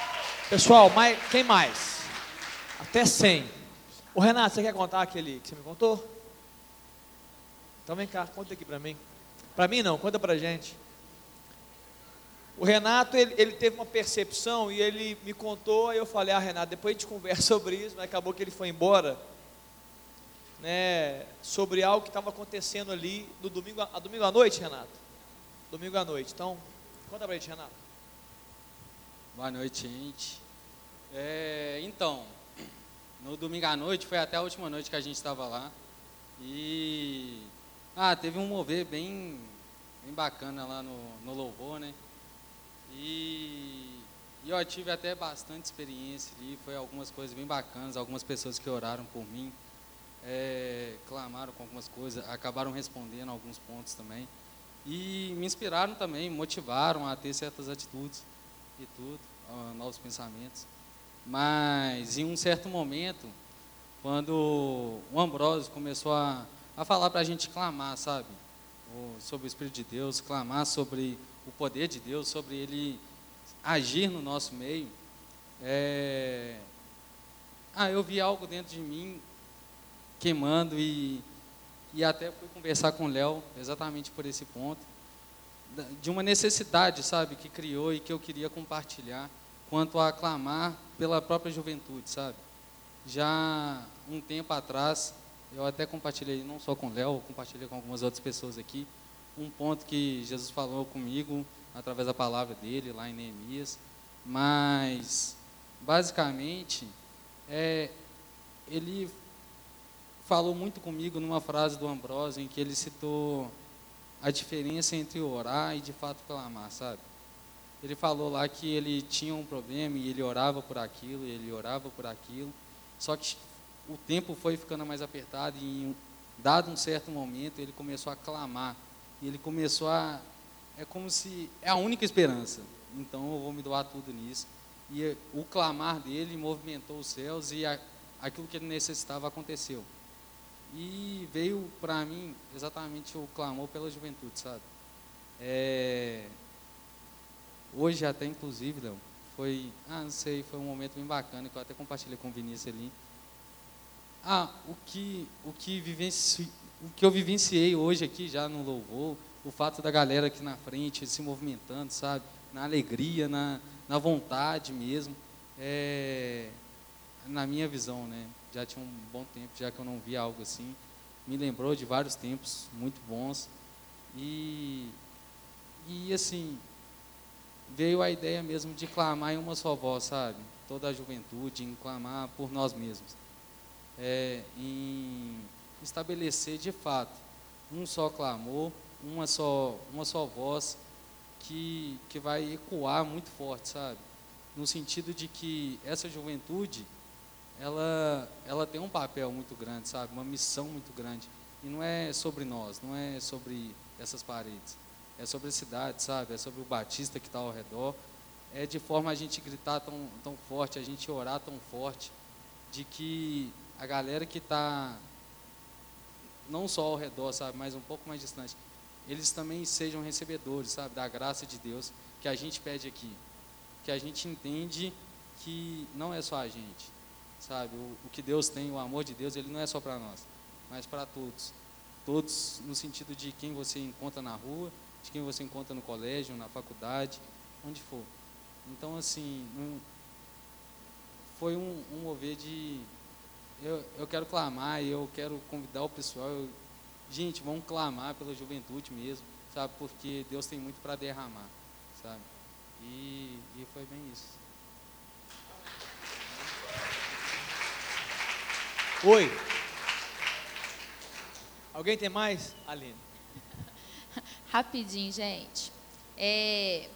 Pessoal, mais, quem mais? Até 100. O Renato, você quer contar aquele que você me contou? Então vem cá, conta aqui para mim. Para mim não, conta para gente. O Renato, ele, ele, teve uma percepção e ele me contou, aí eu falei, ah Renato, depois a gente *laughs* conversa sobre isso, mas acabou que ele foi embora né, sobre algo que estava acontecendo ali no domingo, a domingo à noite, Renato. Domingo à noite. Então, conta pra gente, Renato. Boa noite, gente. É, então, no domingo à noite, foi até a última noite que a gente estava lá. E ah, teve um mover bem, bem bacana lá no, no louvor, né? E, e eu tive até bastante experiência ali, foi algumas coisas bem bacanas, algumas pessoas que oraram por mim é, clamaram com algumas coisas, acabaram respondendo alguns pontos também. E me inspiraram também, motivaram a ter certas atitudes e tudo, novos pensamentos. Mas em um certo momento, quando o Ambrósio começou a, a falar para a gente clamar, sabe? sobre o Espírito de Deus, clamar sobre o poder de Deus, sobre Ele agir no nosso meio. É... Ah, eu vi algo dentro de mim queimando e, e até fui conversar com o Léo exatamente por esse ponto, de uma necessidade, sabe, que criou e que eu queria compartilhar quanto a clamar pela própria juventude, sabe? Já um tempo atrás, eu até compartilhei, não só com o Léo, compartilhei com algumas outras pessoas aqui, um ponto que Jesus falou comigo através da palavra dele lá em Neemias, mas basicamente é, ele falou muito comigo numa frase do Ambrósio, em que ele citou a diferença entre orar e de fato clamar, sabe? Ele falou lá que ele tinha um problema e ele orava por aquilo, e ele orava por aquilo, só que o tempo foi ficando mais apertado e em dado um certo momento ele começou a clamar e ele começou a é como se é a única esperança. Então eu vou me doar tudo nisso. E o clamar dele movimentou os céus e a, aquilo que ele necessitava aconteceu. E veio para mim exatamente o clamor pela juventude, sabe? É, hoje até inclusive, Léo, foi, ah, não sei, foi um momento bem bacana que eu até compartilhei com o Vinícius ali. Ah, o que, o que, vivenci, o que eu vivenciei hoje aqui já no louvor, o fato da galera aqui na frente se movimentando, sabe? Na alegria, na, na vontade mesmo, é, na minha visão, né? já tinha um bom tempo, já que eu não via algo assim. Me lembrou de vários tempos muito bons. E, e assim, veio a ideia mesmo de clamar em uma só voz, sabe? Toda a juventude, em clamar por nós mesmos. É, em estabelecer de fato um só clamor, uma só, uma só voz que, que vai ecoar muito forte, sabe? No sentido de que essa juventude ela, ela tem um papel muito grande, sabe? Uma missão muito grande. E não é sobre nós, não é sobre essas paredes. É sobre a cidade, sabe? É sobre o batista que está ao redor. É de forma a gente gritar tão, tão forte, a gente orar tão forte, de que a galera que está não só ao redor, sabe, mas um pouco mais distante, eles também sejam recebedores, sabe, da graça de Deus que a gente pede aqui. Que a gente entende que não é só a gente, sabe? O, o que Deus tem, o amor de Deus, ele não é só para nós, mas para todos. Todos no sentido de quem você encontra na rua, de quem você encontra no colégio, na faculdade, onde for. Então, assim, um, foi um, um mover de. Eu, eu quero clamar, eu quero convidar o pessoal. Eu, gente, vamos clamar pela juventude mesmo, sabe? Porque Deus tem muito para derramar, sabe? E, e foi bem isso. Oi. Alguém tem mais? Aline. *laughs* Rapidinho, gente. É,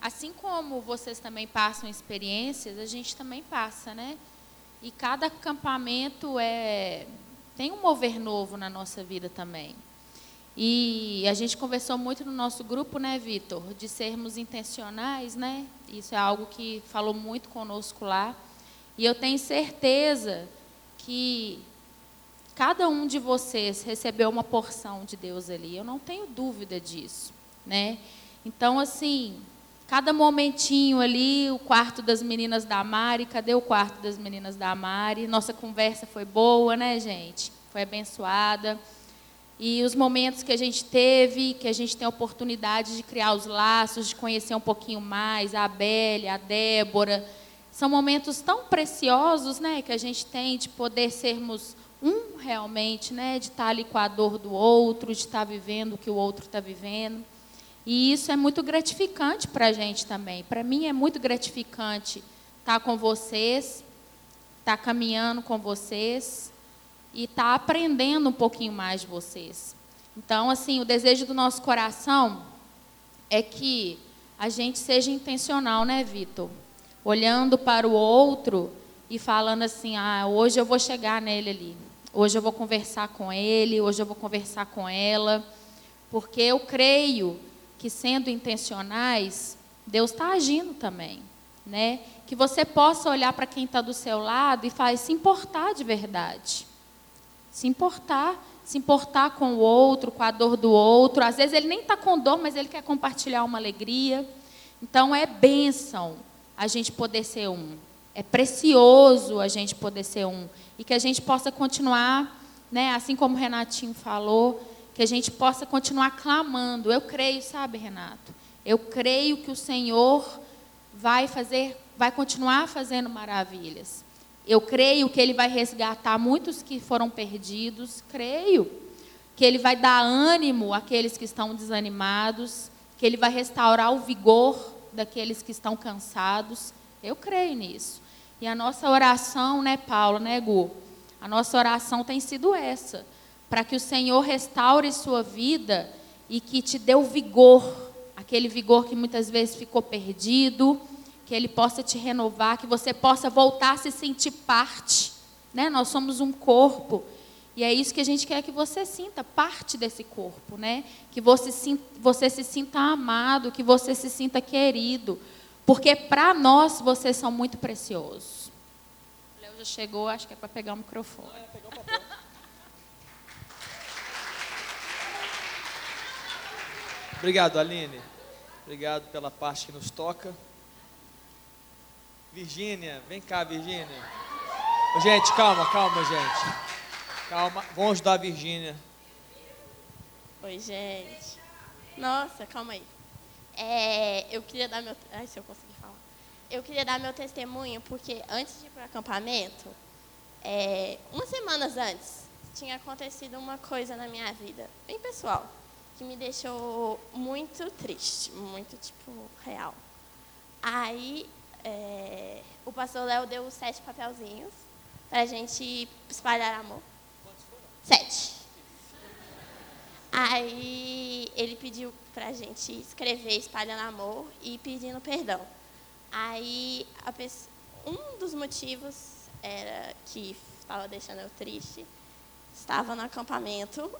assim como vocês também passam experiências, a gente também passa, né? E cada acampamento é tem um mover novo na nossa vida também. E a gente conversou muito no nosso grupo, né, Vitor, de sermos intencionais, né? Isso é algo que falou muito conosco lá. E eu tenho certeza que cada um de vocês recebeu uma porção de Deus ali. Eu não tenho dúvida disso, né? Então, assim, cada momentinho ali, o quarto das meninas da Mari, cadê o quarto das meninas da Mari? Nossa conversa foi boa, né, gente? Foi abençoada. E os momentos que a gente teve, que a gente tem a oportunidade de criar os laços, de conhecer um pouquinho mais a Abélia, a Débora, são momentos tão preciosos, né, que a gente tem de poder sermos um realmente, né, de estar ali com a dor do outro, de estar vivendo o que o outro está vivendo. E isso é muito gratificante para a gente também. Para mim é muito gratificante estar com vocês, estar caminhando com vocês e estar aprendendo um pouquinho mais de vocês. Então, assim, o desejo do nosso coração é que a gente seja intencional, né, Vitor? Olhando para o outro e falando assim: ah, hoje eu vou chegar nele ali, hoje eu vou conversar com ele, hoje eu vou conversar com ela, porque eu creio que sendo intencionais, Deus está agindo também, né? Que você possa olhar para quem está do seu lado e falar, se importar de verdade, se importar, se importar com o outro, com a dor do outro. Às vezes ele nem está com dor, mas ele quer compartilhar uma alegria. Então é bênção a gente poder ser um. É precioso a gente poder ser um e que a gente possa continuar, né? Assim como o Renatinho falou que a gente possa continuar clamando. Eu creio, sabe, Renato? Eu creio que o Senhor vai fazer, vai continuar fazendo maravilhas. Eu creio que Ele vai resgatar muitos que foram perdidos. Creio que Ele vai dar ânimo àqueles que estão desanimados. Que Ele vai restaurar o vigor daqueles que estão cansados. Eu creio nisso. E a nossa oração, né, Paulo, né, Gu? A nossa oração tem sido essa para que o Senhor restaure sua vida e que te dê o vigor, aquele vigor que muitas vezes ficou perdido, que Ele possa te renovar, que você possa voltar a se sentir parte. Né? Nós somos um corpo. E é isso que a gente quer que você sinta, parte desse corpo, né? Que você, você se sinta amado, que você se sinta querido. Porque para nós vocês são muito preciosos. O Léo já chegou, acho que é para pegar o microfone. Não, é pegar o papel. Obrigado, Aline. Obrigado pela parte que nos toca. Virgínia, vem cá, Virgínia. Gente, calma, calma, gente. Calma, vamos ajudar a Virgínia. Oi, gente. Nossa, calma aí. É, eu queria dar meu. Ai, se eu conseguir falar. Eu queria dar meu testemunho, porque antes de ir para o acampamento, é, umas semanas antes, tinha acontecido uma coisa na minha vida, bem pessoal que me deixou muito triste, muito, tipo, real. Aí, é, o pastor Léo deu sete papelzinhos para a gente espalhar amor. Sete. Aí, ele pediu para a gente escrever espalhando amor e pedindo perdão. Aí, pessoa, um dos motivos era que estava deixando eu triste, estava no acampamento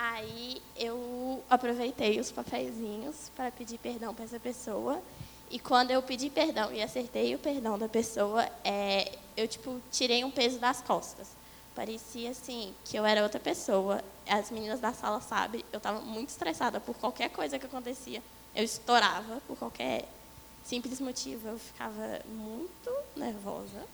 Aí eu aproveitei os papeizinhos para pedir perdão para essa pessoa. E quando eu pedi perdão e acertei o perdão da pessoa, é, eu tipo tirei um peso das costas. Parecia assim que eu era outra pessoa. As meninas da sala sabem, eu estava muito estressada por qualquer coisa que acontecia. Eu estourava por qualquer simples motivo. Eu ficava muito nervosa.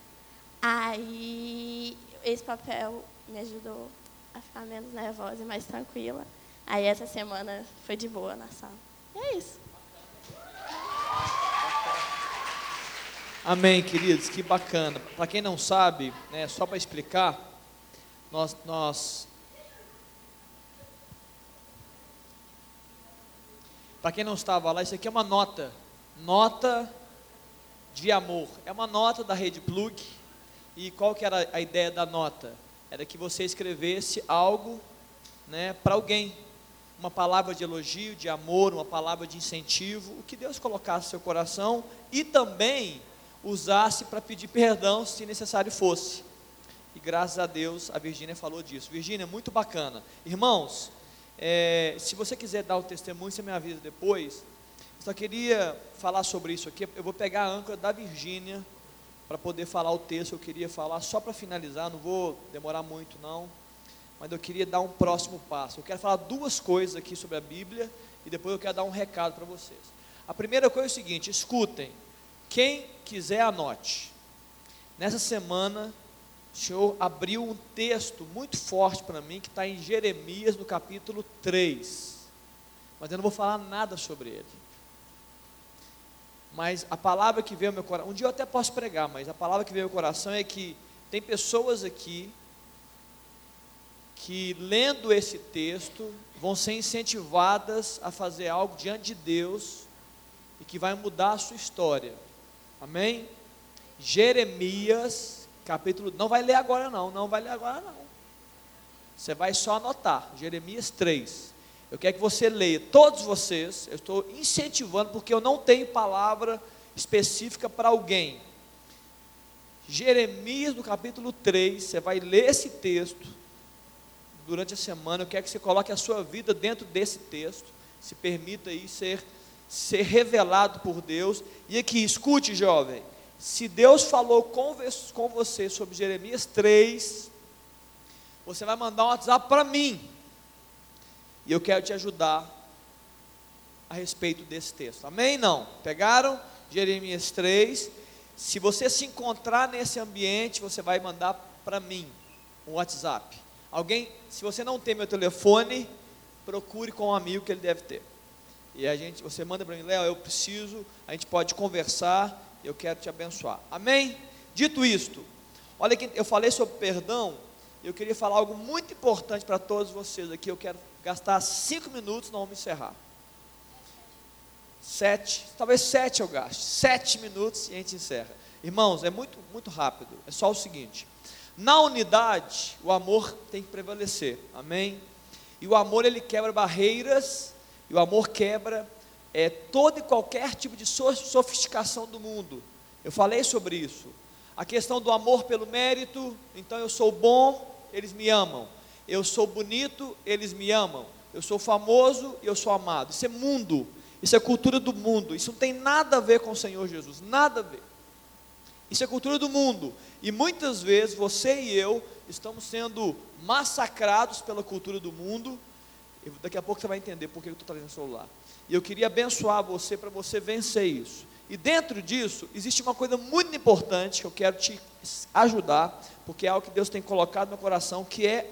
Aí esse papel me ajudou a ficar menos nervosa e mais tranquila. Aí essa semana foi de boa na sala. E é isso. Amém, queridos, que bacana. Para quem não sabe, né, só para explicar, nós, nós para quem não estava lá, isso aqui é uma nota Nota de amor. É uma nota da Rede Plug. E qual que era a ideia da nota? Era que você escrevesse algo né, para alguém. Uma palavra de elogio, de amor, uma palavra de incentivo, o que Deus colocasse no seu coração e também usasse para pedir perdão se necessário fosse. E graças a Deus a Virgínia falou disso. Virgínia, muito bacana. Irmãos, é, se você quiser dar o testemunho, você me avisa depois. Só queria falar sobre isso aqui. Eu vou pegar a âncora da Virgínia para poder falar o texto. Eu queria falar só para finalizar, não vou demorar muito não. Mas eu queria dar um próximo passo. Eu quero falar duas coisas aqui sobre a Bíblia e depois eu quero dar um recado para vocês. A primeira coisa é o seguinte: escutem. Quem quiser, anote. Nessa semana, o Senhor abriu um texto muito forte para mim, que está em Jeremias, no capítulo 3. Mas eu não vou falar nada sobre ele. Mas a palavra que veio ao meu coração, um dia eu até posso pregar, mas a palavra que veio ao meu coração é que tem pessoas aqui que lendo esse texto vão ser incentivadas a fazer algo diante de Deus e que vai mudar a sua história. Amém? Jeremias, capítulo. Não vai ler agora, não. Não vai ler agora, não. Você vai só anotar. Jeremias 3. Eu quero que você leia, todos vocês. Eu estou incentivando, porque eu não tenho palavra específica para alguém. Jeremias, no capítulo 3. Você vai ler esse texto durante a semana. Eu quero que você coloque a sua vida dentro desse texto. Se permita aí ser ser revelado por Deus. E aqui, escute, jovem. Se Deus falou com, com você sobre Jeremias 3, você vai mandar um WhatsApp para mim. E eu quero te ajudar a respeito desse texto. Amém? Não? Pegaram? Jeremias 3. Se você se encontrar nesse ambiente, você vai mandar para mim um WhatsApp. Alguém, se você não tem meu telefone, procure com um amigo que ele deve ter. E a gente, você manda para mim, Léo, eu preciso, a gente pode conversar, eu quero te abençoar. Amém? Dito isto, olha que eu falei sobre perdão, eu queria falar algo muito importante para todos vocês aqui. Eu quero gastar cinco minutos, não vamos encerrar. Sete, talvez sete eu gaste. Sete minutos e a gente encerra. Irmãos, é muito, muito rápido. É só o seguinte: na unidade, o amor tem que prevalecer. Amém? E o amor ele quebra barreiras e o amor quebra é, todo e qualquer tipo de sofisticação do mundo. Eu falei sobre isso. A questão do amor pelo mérito, então eu sou bom, eles me amam. Eu sou bonito, eles me amam. Eu sou famoso e eu sou amado. Isso é mundo. Isso é cultura do mundo. Isso não tem nada a ver com o Senhor Jesus. Nada a ver. Isso é cultura do mundo. E muitas vezes você e eu estamos sendo massacrados pela cultura do mundo daqui a pouco você vai entender por que eu estou trazendo o celular. E eu queria abençoar você para você vencer isso. E dentro disso, existe uma coisa muito importante que eu quero te ajudar, porque é algo que Deus tem colocado no meu coração, que é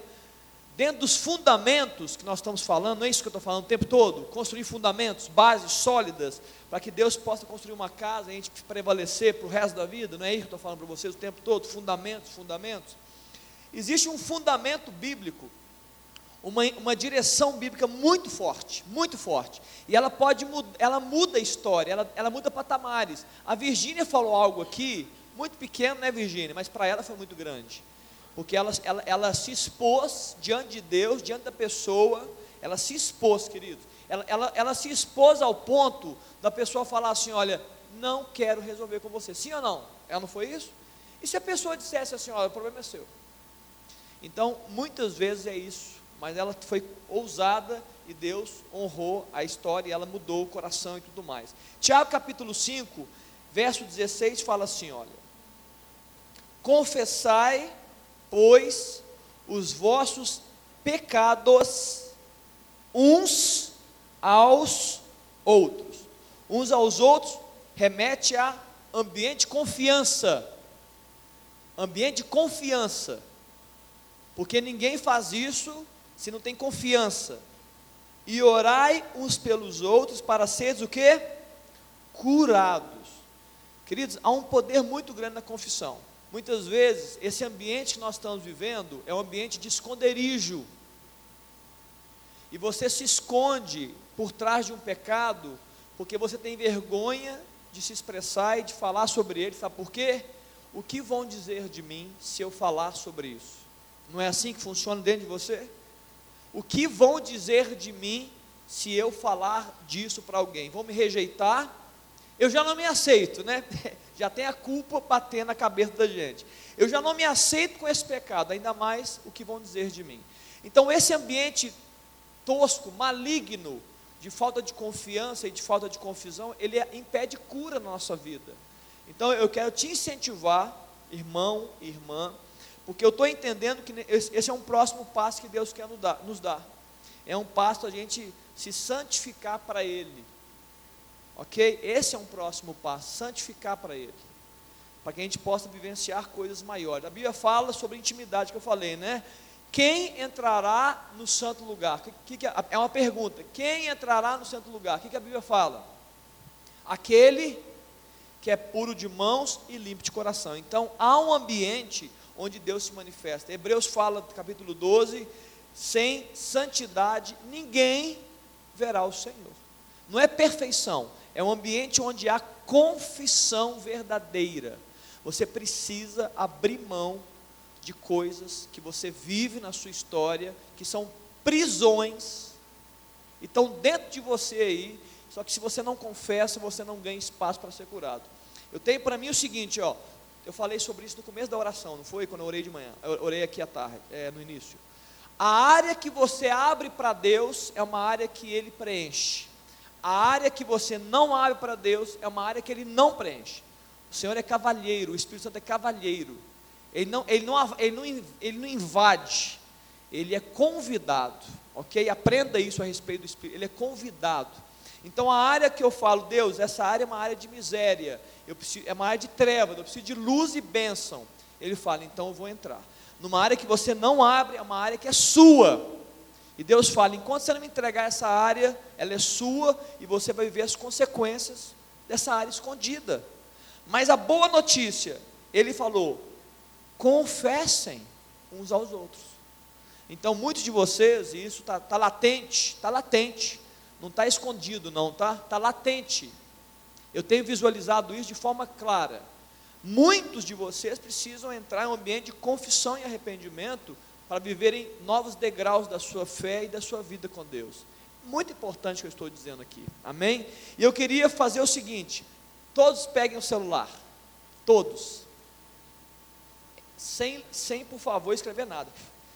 dentro dos fundamentos que nós estamos falando, não é isso que eu estou falando o tempo todo, construir fundamentos, bases sólidas, para que Deus possa construir uma casa e a gente prevalecer para o resto da vida, não é isso que eu estou falando para vocês o tempo todo, fundamentos, fundamentos. Existe um fundamento bíblico uma, uma direção bíblica muito forte, muito forte. E ela pode ela muda a história, ela, ela muda patamares. A Virgínia falou algo aqui, muito pequeno, né, Virgínia? Mas para ela foi muito grande. Porque ela, ela, ela se expôs diante de Deus, diante da pessoa, ela se expôs, querido. Ela, ela, ela se expôs ao ponto da pessoa falar assim: olha, não quero resolver com você. Sim ou não? Ela não foi isso? E se a pessoa dissesse assim: olha, o problema é seu. Então, muitas vezes é isso mas ela foi ousada e Deus honrou a história e ela mudou o coração e tudo mais. Tiago capítulo 5, verso 16 fala assim: olha, confessai, pois, os vossos pecados uns aos outros. Uns aos outros remete a ambiente de confiança. Ambiente de confiança. Porque ninguém faz isso se não tem confiança. E orai uns pelos outros para seres o que? Curados. Queridos, há um poder muito grande na confissão. Muitas vezes, esse ambiente que nós estamos vivendo é um ambiente de esconderijo. E você se esconde por trás de um pecado, porque você tem vergonha de se expressar e de falar sobre ele, sabe por quê? O que vão dizer de mim se eu falar sobre isso? Não é assim que funciona dentro de você? O que vão dizer de mim se eu falar disso para alguém? Vão me rejeitar? Eu já não me aceito, né? *laughs* Já tem a culpa batendo na cabeça da gente. Eu já não me aceito com esse pecado, ainda mais o que vão dizer de mim. Então, esse ambiente tosco, maligno, de falta de confiança e de falta de confusão, ele impede cura na nossa vida. Então eu quero te incentivar, irmão, irmã, porque eu estou entendendo que esse é um próximo passo que Deus quer nos dar. É um passo a gente se santificar para Ele. Ok? Esse é um próximo passo, santificar para Ele. Para que a gente possa vivenciar coisas maiores. A Bíblia fala sobre intimidade que eu falei, né? Quem entrará no santo lugar? Que, que, é uma pergunta. Quem entrará no santo lugar? O que, que a Bíblia fala? Aquele que é puro de mãos e limpo de coração. Então, há um ambiente onde Deus se manifesta. Hebreus fala, capítulo 12, sem santidade ninguém verá o Senhor. Não é perfeição, é um ambiente onde há confissão verdadeira. Você precisa abrir mão de coisas que você vive na sua história, que são prisões, e estão dentro de você aí, só que se você não confessa, você não ganha espaço para ser curado. Eu tenho para mim o seguinte, ó, eu falei sobre isso no começo da oração, não foi? Quando eu orei de manhã, eu orei aqui à tarde, é, no início. A área que você abre para Deus é uma área que Ele preenche. A área que você não abre para Deus é uma área que Ele não preenche. O Senhor é cavalheiro, o Espírito Santo é cavalheiro. Ele não, ele não, ele não, ele não invade, ele é convidado, ok? Aprenda isso a respeito do Espírito, ele é convidado. Então a área que eu falo, Deus, essa área é uma área de miséria, eu preciso, é uma área de trevas, eu preciso de luz e bênção. Ele fala, então eu vou entrar. Numa área que você não abre, é uma área que é sua. E Deus fala: enquanto você não me entregar essa área, ela é sua e você vai viver as consequências dessa área escondida. Mas a boa notícia, Ele falou: confessem uns aos outros. Então, muitos de vocês, e isso está tá latente, está latente, não está escondido, não, tá? Está latente. Eu tenho visualizado isso de forma clara. Muitos de vocês precisam entrar em um ambiente de confissão e arrependimento para viverem novos degraus da sua fé e da sua vida com Deus. Muito importante o que eu estou dizendo aqui, amém? E eu queria fazer o seguinte: todos peguem o celular, todos, sem, sem por favor escrever nada,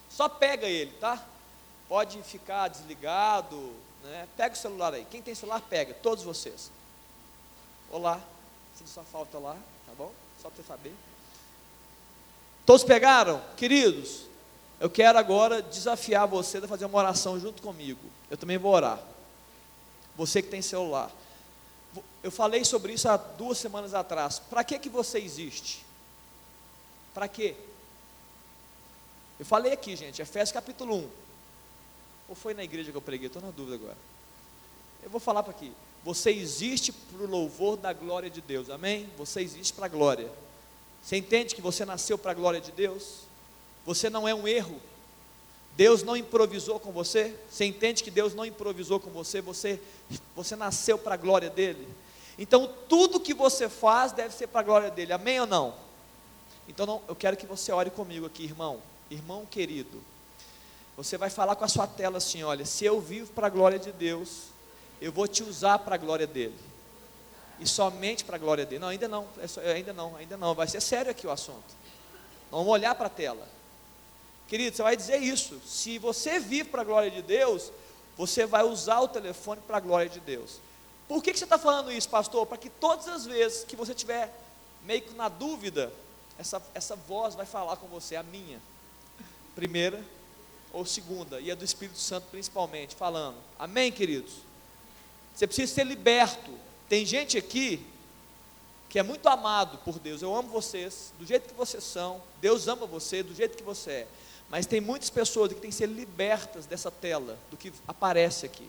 só pega ele, tá? Pode ficar desligado, né? Pega o celular aí, quem tem celular, pega, todos vocês. Olá, sinto sua falta lá, tá bom? Só para você saber. Todos pegaram? Queridos, eu quero agora desafiar você a fazer uma oração junto comigo. Eu também vou orar. Você que tem celular. Eu falei sobre isso há duas semanas atrás. Para que, que você existe? Para quê? Eu falei aqui, gente, Efésios capítulo 1. Ou foi na igreja que eu preguei? Estou na dúvida agora. Eu vou falar para aqui. Você existe para o louvor da glória de Deus, amém? Você existe para a glória. Você entende que você nasceu para a glória de Deus? Você não é um erro. Deus não improvisou com você. Você entende que Deus não improvisou com você. Você, você nasceu para a glória dele. Então tudo que você faz deve ser para a glória dele. Amém ou não? Então não, eu quero que você ore comigo aqui, irmão. Irmão querido. Você vai falar com a sua tela assim: olha, se eu vivo para a glória de Deus, eu vou te usar para a glória dele. E somente para a glória dele. Não, ainda não, é só, ainda não, ainda não. Vai ser sério aqui o assunto. Vamos olhar para a tela. Querido, você vai dizer isso. Se você vive para a glória de Deus, você vai usar o telefone para a glória de Deus. Por que, que você está falando isso, pastor? Para que todas as vezes que você tiver meio que na dúvida, essa, essa voz vai falar com você, a minha. Primeira ou segunda, e a do Espírito Santo principalmente, falando. Amém, queridos? Você precisa ser liberto. Tem gente aqui que é muito amado por Deus. Eu amo vocês do jeito que vocês são. Deus ama você do jeito que você é. Mas tem muitas pessoas que têm que ser libertas dessa tela, do que aparece aqui.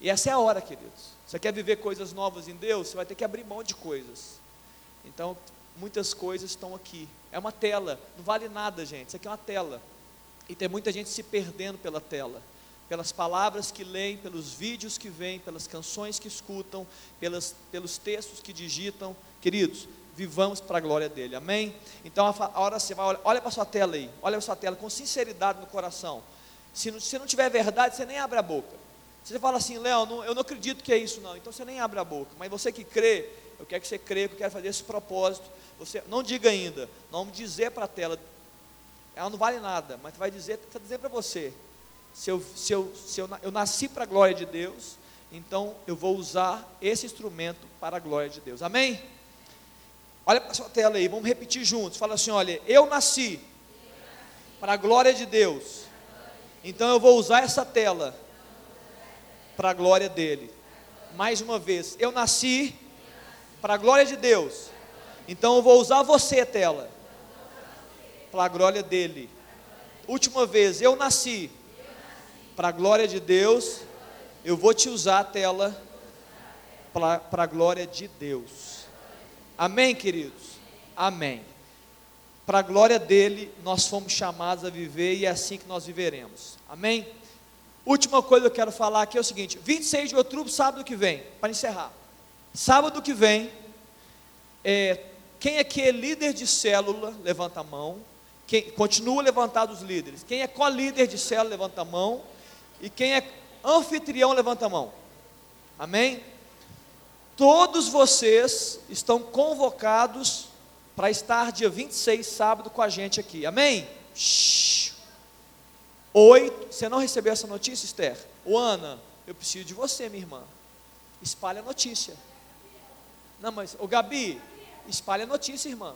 E essa é a hora, queridos. Você quer viver coisas novas em Deus? Você vai ter que abrir mão de coisas. Então, muitas coisas estão aqui. É uma tela, não vale nada, gente. Isso aqui é uma tela. E tem muita gente se perdendo pela tela. pelas palavras que leem, pelos vídeos que veem, pelas canções que escutam, pelas, pelos textos que digitam. Queridos, vivamos para a glória dele, amém? Então, a hora você vai, olha, olha para a sua tela aí, olha para sua tela com sinceridade no coração. Se não, se não tiver verdade, você nem abre a boca. Você fala assim, Léo, eu não acredito que é isso, não. Então você nem abre a boca. Mas você que crê, eu quero que você crê, que eu quero fazer esse propósito. Você não diga ainda, não vamos dizer para a tela, ela não vale nada, mas vai dizer, está dizendo para você, se eu, se eu, se eu, eu nasci para a glória de Deus, então eu vou usar esse instrumento para a glória de Deus. Amém? Olha para a sua tela aí, vamos repetir juntos. Fala assim: olha, eu nasci para a glória de Deus, então eu vou usar essa tela para a glória dele. Mais uma vez, eu nasci para a glória de Deus, então eu vou usar você, tela, para a glória dele. Última vez, eu nasci para a glória de Deus, eu vou te usar tela para a glória de Deus. Amém, queridos? Amém. Para a glória dele, nós fomos chamados a viver e é assim que nós viveremos. Amém? Última coisa que eu quero falar aqui é o seguinte: 26 de outubro, sábado que vem, para encerrar. Sábado que vem, é, quem aqui é líder de célula, levanta a mão. Quem, continua levantado os líderes. Quem é co-líder de célula, levanta a mão. E quem é anfitrião, levanta a mão. Amém? Todos vocês estão convocados para estar dia 26, sábado, com a gente aqui. Amém? Shhh. Oito. Você não recebeu essa notícia, Esther? Ô Ana, eu preciso de você, minha irmã. Espalhe a notícia. Não, mas, ô Gabi, espalhe a notícia, irmã.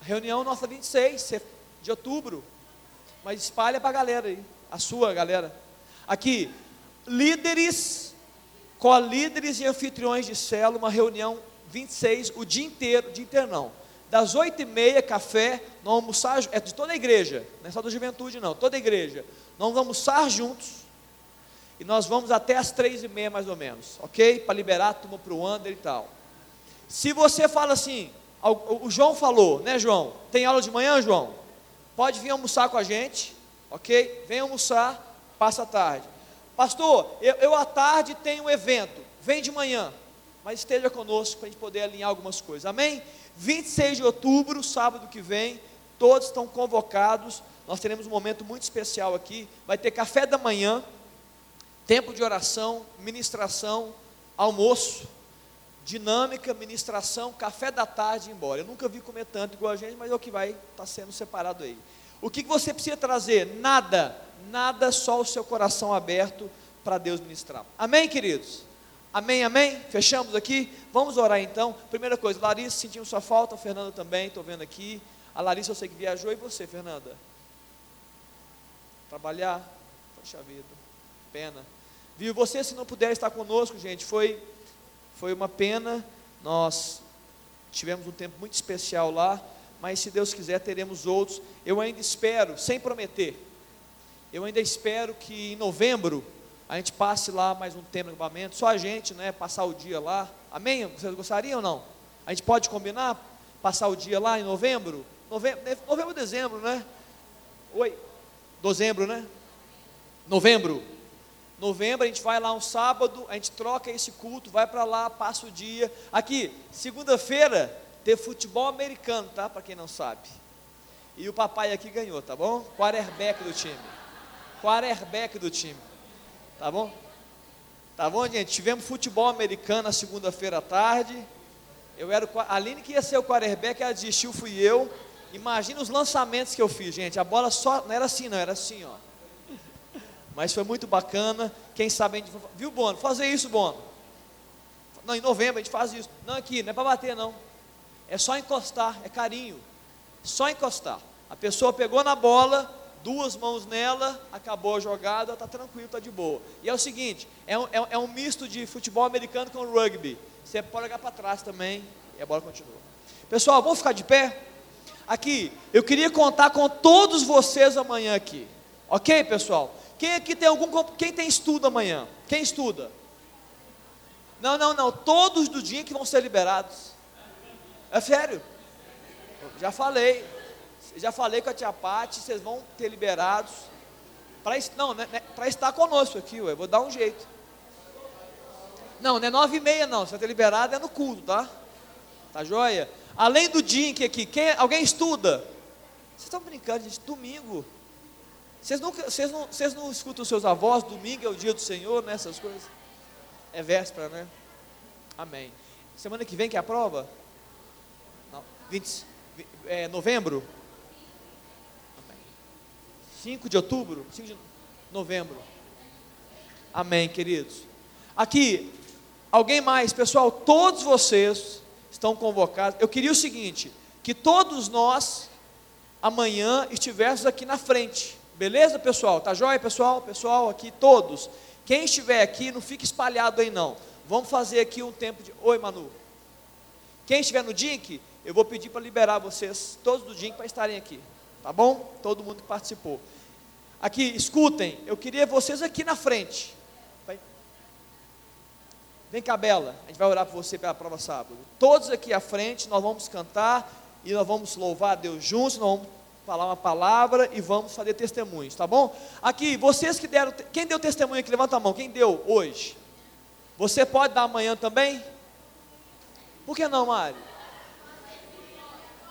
Reunião nossa 26, você de outubro. Mas espalha para a galera aí, a sua galera. Aqui, líderes, co-líderes e anfitriões de célula, uma reunião 26, o dia inteiro, dia inteiro não. Das 8 e meia, café, nós vamos almoçar, é de toda a igreja, não é só da juventude não, toda a igreja. Nós vamos almoçar juntos, e nós vamos até as três e meia mais ou menos, ok? Para liberar a turma para o Under e tal. Se você fala assim, o João falou, né João? Tem aula de manhã, João? Pode vir almoçar com a gente, ok? Vem almoçar, passa a tarde. Pastor, eu, eu à tarde tenho um evento, vem de manhã, mas esteja conosco para a gente poder alinhar algumas coisas, amém? 26 de outubro, sábado que vem, todos estão convocados. Nós teremos um momento muito especial aqui. Vai ter café da manhã, tempo de oração, ministração, almoço, dinâmica, ministração, café da tarde e embora. Eu nunca vi comer tanto igual a gente, mas é o que vai estar tá sendo separado aí. O que você precisa trazer? Nada, nada, só o seu coração aberto para Deus ministrar. Amém, queridos? Amém, amém? Fechamos aqui? Vamos orar então. Primeira coisa, Larissa sentiu sua falta, Fernanda também, estou vendo aqui. A Larissa eu sei que viajou, e você, Fernanda? Trabalhar? Poxa vida, pena. Viu? Você, se não puder estar conosco, gente, foi foi uma pena, nós tivemos um tempo muito especial lá, mas se Deus quiser teremos outros. Eu ainda espero, sem prometer, eu ainda espero que em novembro a gente passe lá mais um tempo no acampamento, só a gente, né, passar o dia lá. Amém? Vocês gostariam ou não? A gente pode combinar passar o dia lá em novembro? Novembro, novembro dezembro, né? Oi, dezembro, né? Novembro novembro, a gente vai lá um sábado, a gente troca esse culto, vai para lá, passa o dia. Aqui, segunda-feira, tem futebol americano, tá? Para quem não sabe. E o papai aqui ganhou, tá bom? Quarterback do time. Quarterback do time. Tá bom? Tá bom, gente? Tivemos futebol americano na segunda-feira à tarde. Eu era o, a Aline que ia ser o quarterback, ela desistiu, fui eu. Imagina os lançamentos que eu fiz, gente. A bola só não era assim, não, era assim, ó. Mas foi muito bacana. Quem sabe a gente. Viu, Bono? Fazer isso, Bono. Não, em novembro a gente faz isso. Não, aqui, não é para bater, não. É só encostar, é carinho. Só encostar. A pessoa pegou na bola, duas mãos nela, acabou a jogada, está tranquilo, está de boa. E é o seguinte: é um, é, é um misto de futebol americano com rugby. Você pode jogar para trás também e a bola continua. Pessoal, vamos ficar de pé? Aqui, eu queria contar com todos vocês amanhã aqui. Ok, pessoal? Quem aqui tem algum. Quem tem estudo amanhã? Quem estuda? Não, não, não. Todos do dia que vão ser liberados. É sério. Já falei. Já falei com a tia Pati, vocês vão ter liberados para não, né, né, para estar conosco aqui, ué, vou dar um jeito. Não, não é nove e meia não, você vai ter liberado é no culto, tá? Tá joia? Além do Dink aqui, quem, alguém estuda? Vocês estão brincando, gente, domingo. Vocês, nunca, vocês, não, vocês não escutam seus avós, domingo é o dia do Senhor, né, coisas? É véspera, né? Amém. Semana que vem que é a prova? Não, 20, é, novembro? 5 de outubro? 5 de novembro. Amém, queridos. Aqui, alguém mais, pessoal, todos vocês estão convocados. Eu queria o seguinte: que todos nós, amanhã, estivéssemos aqui na frente. Beleza, pessoal? Tá jóia, pessoal? Pessoal, aqui, todos. Quem estiver aqui, não fique espalhado aí, não. Vamos fazer aqui um tempo de. Oi, Manu. Quem estiver no DINC, eu vou pedir para liberar vocês, todos do DINC, para estarem aqui. Tá bom? Todo mundo que participou. Aqui, escutem, eu queria vocês aqui na frente. Vem cá, Bela, a gente vai orar por você pela prova sábado. Todos aqui à frente, nós vamos cantar e nós vamos louvar a Deus juntos, nós vamos falar uma palavra e vamos fazer testemunhos, tá bom? Aqui, vocês que deram, quem deu testemunho aqui, levanta a mão, quem deu hoje? Você pode dar amanhã também? Por que não, Mário?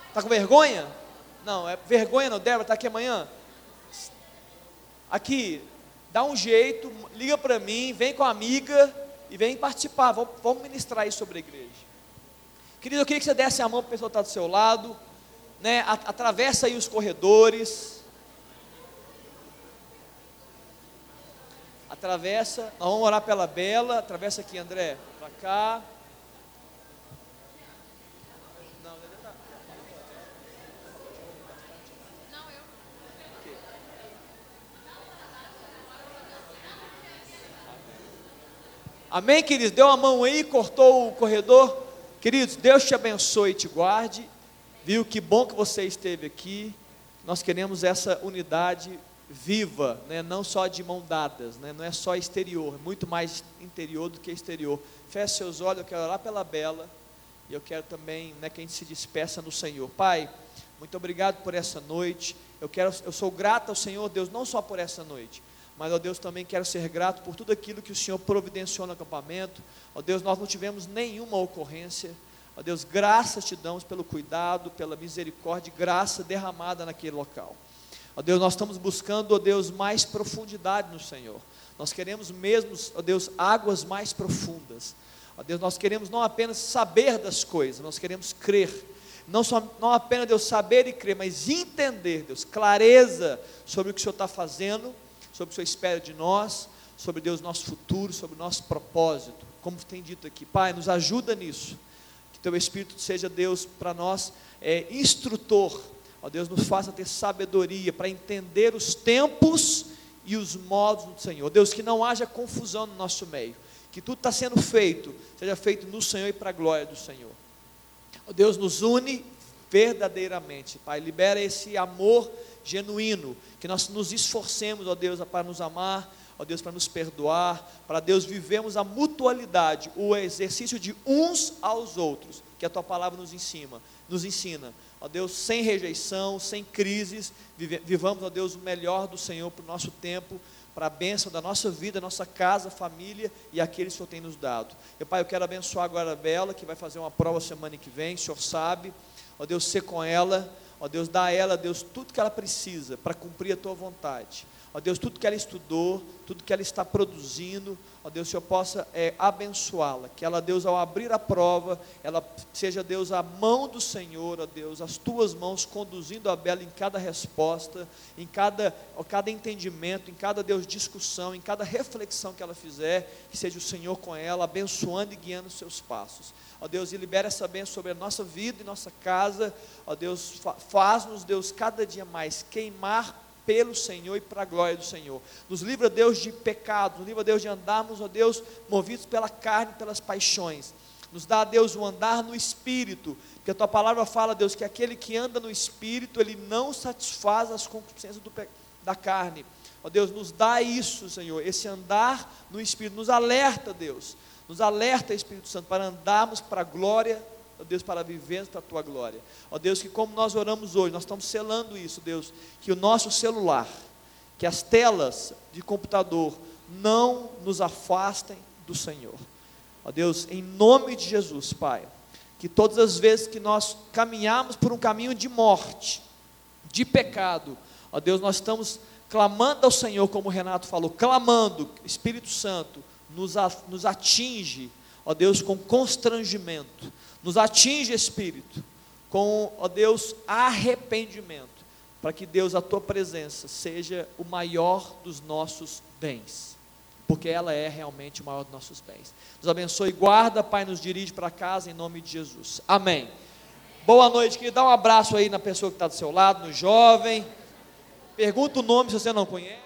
Está com vergonha? Não, é vergonha não, Débora, está aqui amanhã? Aqui, dá um jeito, liga para mim, vem com a amiga e vem participar, vamos, vamos ministrar isso sobre a igreja. Querido, eu queria que você desse a mão para a pessoa que está do seu lado, né, atravessa aí os corredores, atravessa, nós vamos orar pela Bela, atravessa aqui André, para cá, Amém, queridos? Deu a mão aí, cortou o corredor. Queridos, Deus te abençoe e te guarde. Viu que bom que você esteve aqui. Nós queremos essa unidade viva, né? não só de mão dadas, né? não é só exterior, é muito mais interior do que exterior. Feche seus olhos, eu quero orar pela Bela e eu quero também né, que a gente se despeça no Senhor. Pai, muito obrigado por essa noite. Eu quero, eu sou grato ao Senhor Deus não só por essa noite, mas, ó Deus, também quero ser grato por tudo aquilo que o Senhor providenciou no acampamento. Ó Deus, nós não tivemos nenhuma ocorrência. Ó Deus, graças te damos pelo cuidado, pela misericórdia, graça derramada naquele local. Ó Deus, nós estamos buscando, ó Deus, mais profundidade no Senhor. Nós queremos mesmo, ó Deus, águas mais profundas. Ó Deus, nós queremos não apenas saber das coisas, nós queremos crer. Não, só, não apenas Deus saber e crer, mas entender, Deus, clareza sobre o que o Senhor está fazendo sobre o Senhor espera de nós, sobre Deus nosso futuro, sobre o nosso propósito, como tem dito aqui. Pai, nos ajuda nisso, que Teu Espírito seja Deus para nós, é, instrutor, ó Deus, nos faça ter sabedoria para entender os tempos e os modos do Senhor. Deus, que não haja confusão no nosso meio, que tudo está sendo feito, seja feito no Senhor e para a glória do Senhor. Ó Deus, nos une verdadeiramente, Pai, libera esse amor genuíno, que nós nos esforcemos, ó Deus, para nos amar, ó Deus, para nos perdoar, para Deus vivemos a mutualidade, o exercício de uns aos outros, que a tua palavra nos ensina, nos ensina. Ó Deus, sem rejeição, sem crises, vivamos, ó Deus, o melhor do Senhor para o nosso tempo, para a bênção da nossa vida, nossa casa, família e aqueles que o Senhor tem nos dado. Meu Pai, eu quero abençoar agora a Bela, que vai fazer uma prova semana que vem, o Senhor sabe. Ó Deus, ser com ela, Ó Deus, dá a ela, Deus, tudo que ela precisa para cumprir a tua vontade. Ó Deus, tudo que ela estudou, tudo que ela está produzindo, ó Deus, que eu possa é, abençoá-la. Que ela, Deus, ao abrir a prova, ela seja, Deus, a mão do Senhor, ó Deus, as tuas mãos conduzindo a Bela em cada resposta, em cada, ó, cada entendimento, em cada, Deus, discussão, em cada reflexão que ela fizer, que seja o Senhor com ela, abençoando e guiando os seus passos ó Deus, e libera essa bênção sobre a nossa vida e nossa casa, ó Deus, faz-nos, Deus, cada dia mais queimar pelo Senhor e para a glória do Senhor. Nos livra, Deus, de pecados, nos livra, Deus, de andarmos, ó Deus, movidos pela carne, pelas paixões. Nos dá, Deus, o andar no Espírito, porque a Tua palavra fala, Deus, que aquele que anda no Espírito, ele não satisfaz as concupiscências da carne. Ó Deus, nos dá isso, Senhor, esse andar no Espírito, nos alerta, Deus, nos alerta, Espírito Santo, para andarmos para a glória ó Deus, para viver para a tua glória. Ó Deus, que como nós oramos hoje, nós estamos selando isso, Deus, que o nosso celular, que as telas de computador não nos afastem do Senhor. Ó Deus, em nome de Jesus, Pai, que todas as vezes que nós caminhamos por um caminho de morte, de pecado, ó Deus, nós estamos clamando ao Senhor, como o Renato falou, clamando, Espírito Santo, nos, nos atinge, ó Deus, com constrangimento, nos atinge, Espírito, com, ó Deus, arrependimento, para que Deus, a tua presença, seja o maior dos nossos bens, porque ela é realmente o maior dos nossos bens. Nos abençoe, guarda, Pai, nos dirige para casa em nome de Jesus. Amém. Boa noite, querido. Dá um abraço aí na pessoa que está do seu lado, no jovem. Pergunta o nome se você não conhece.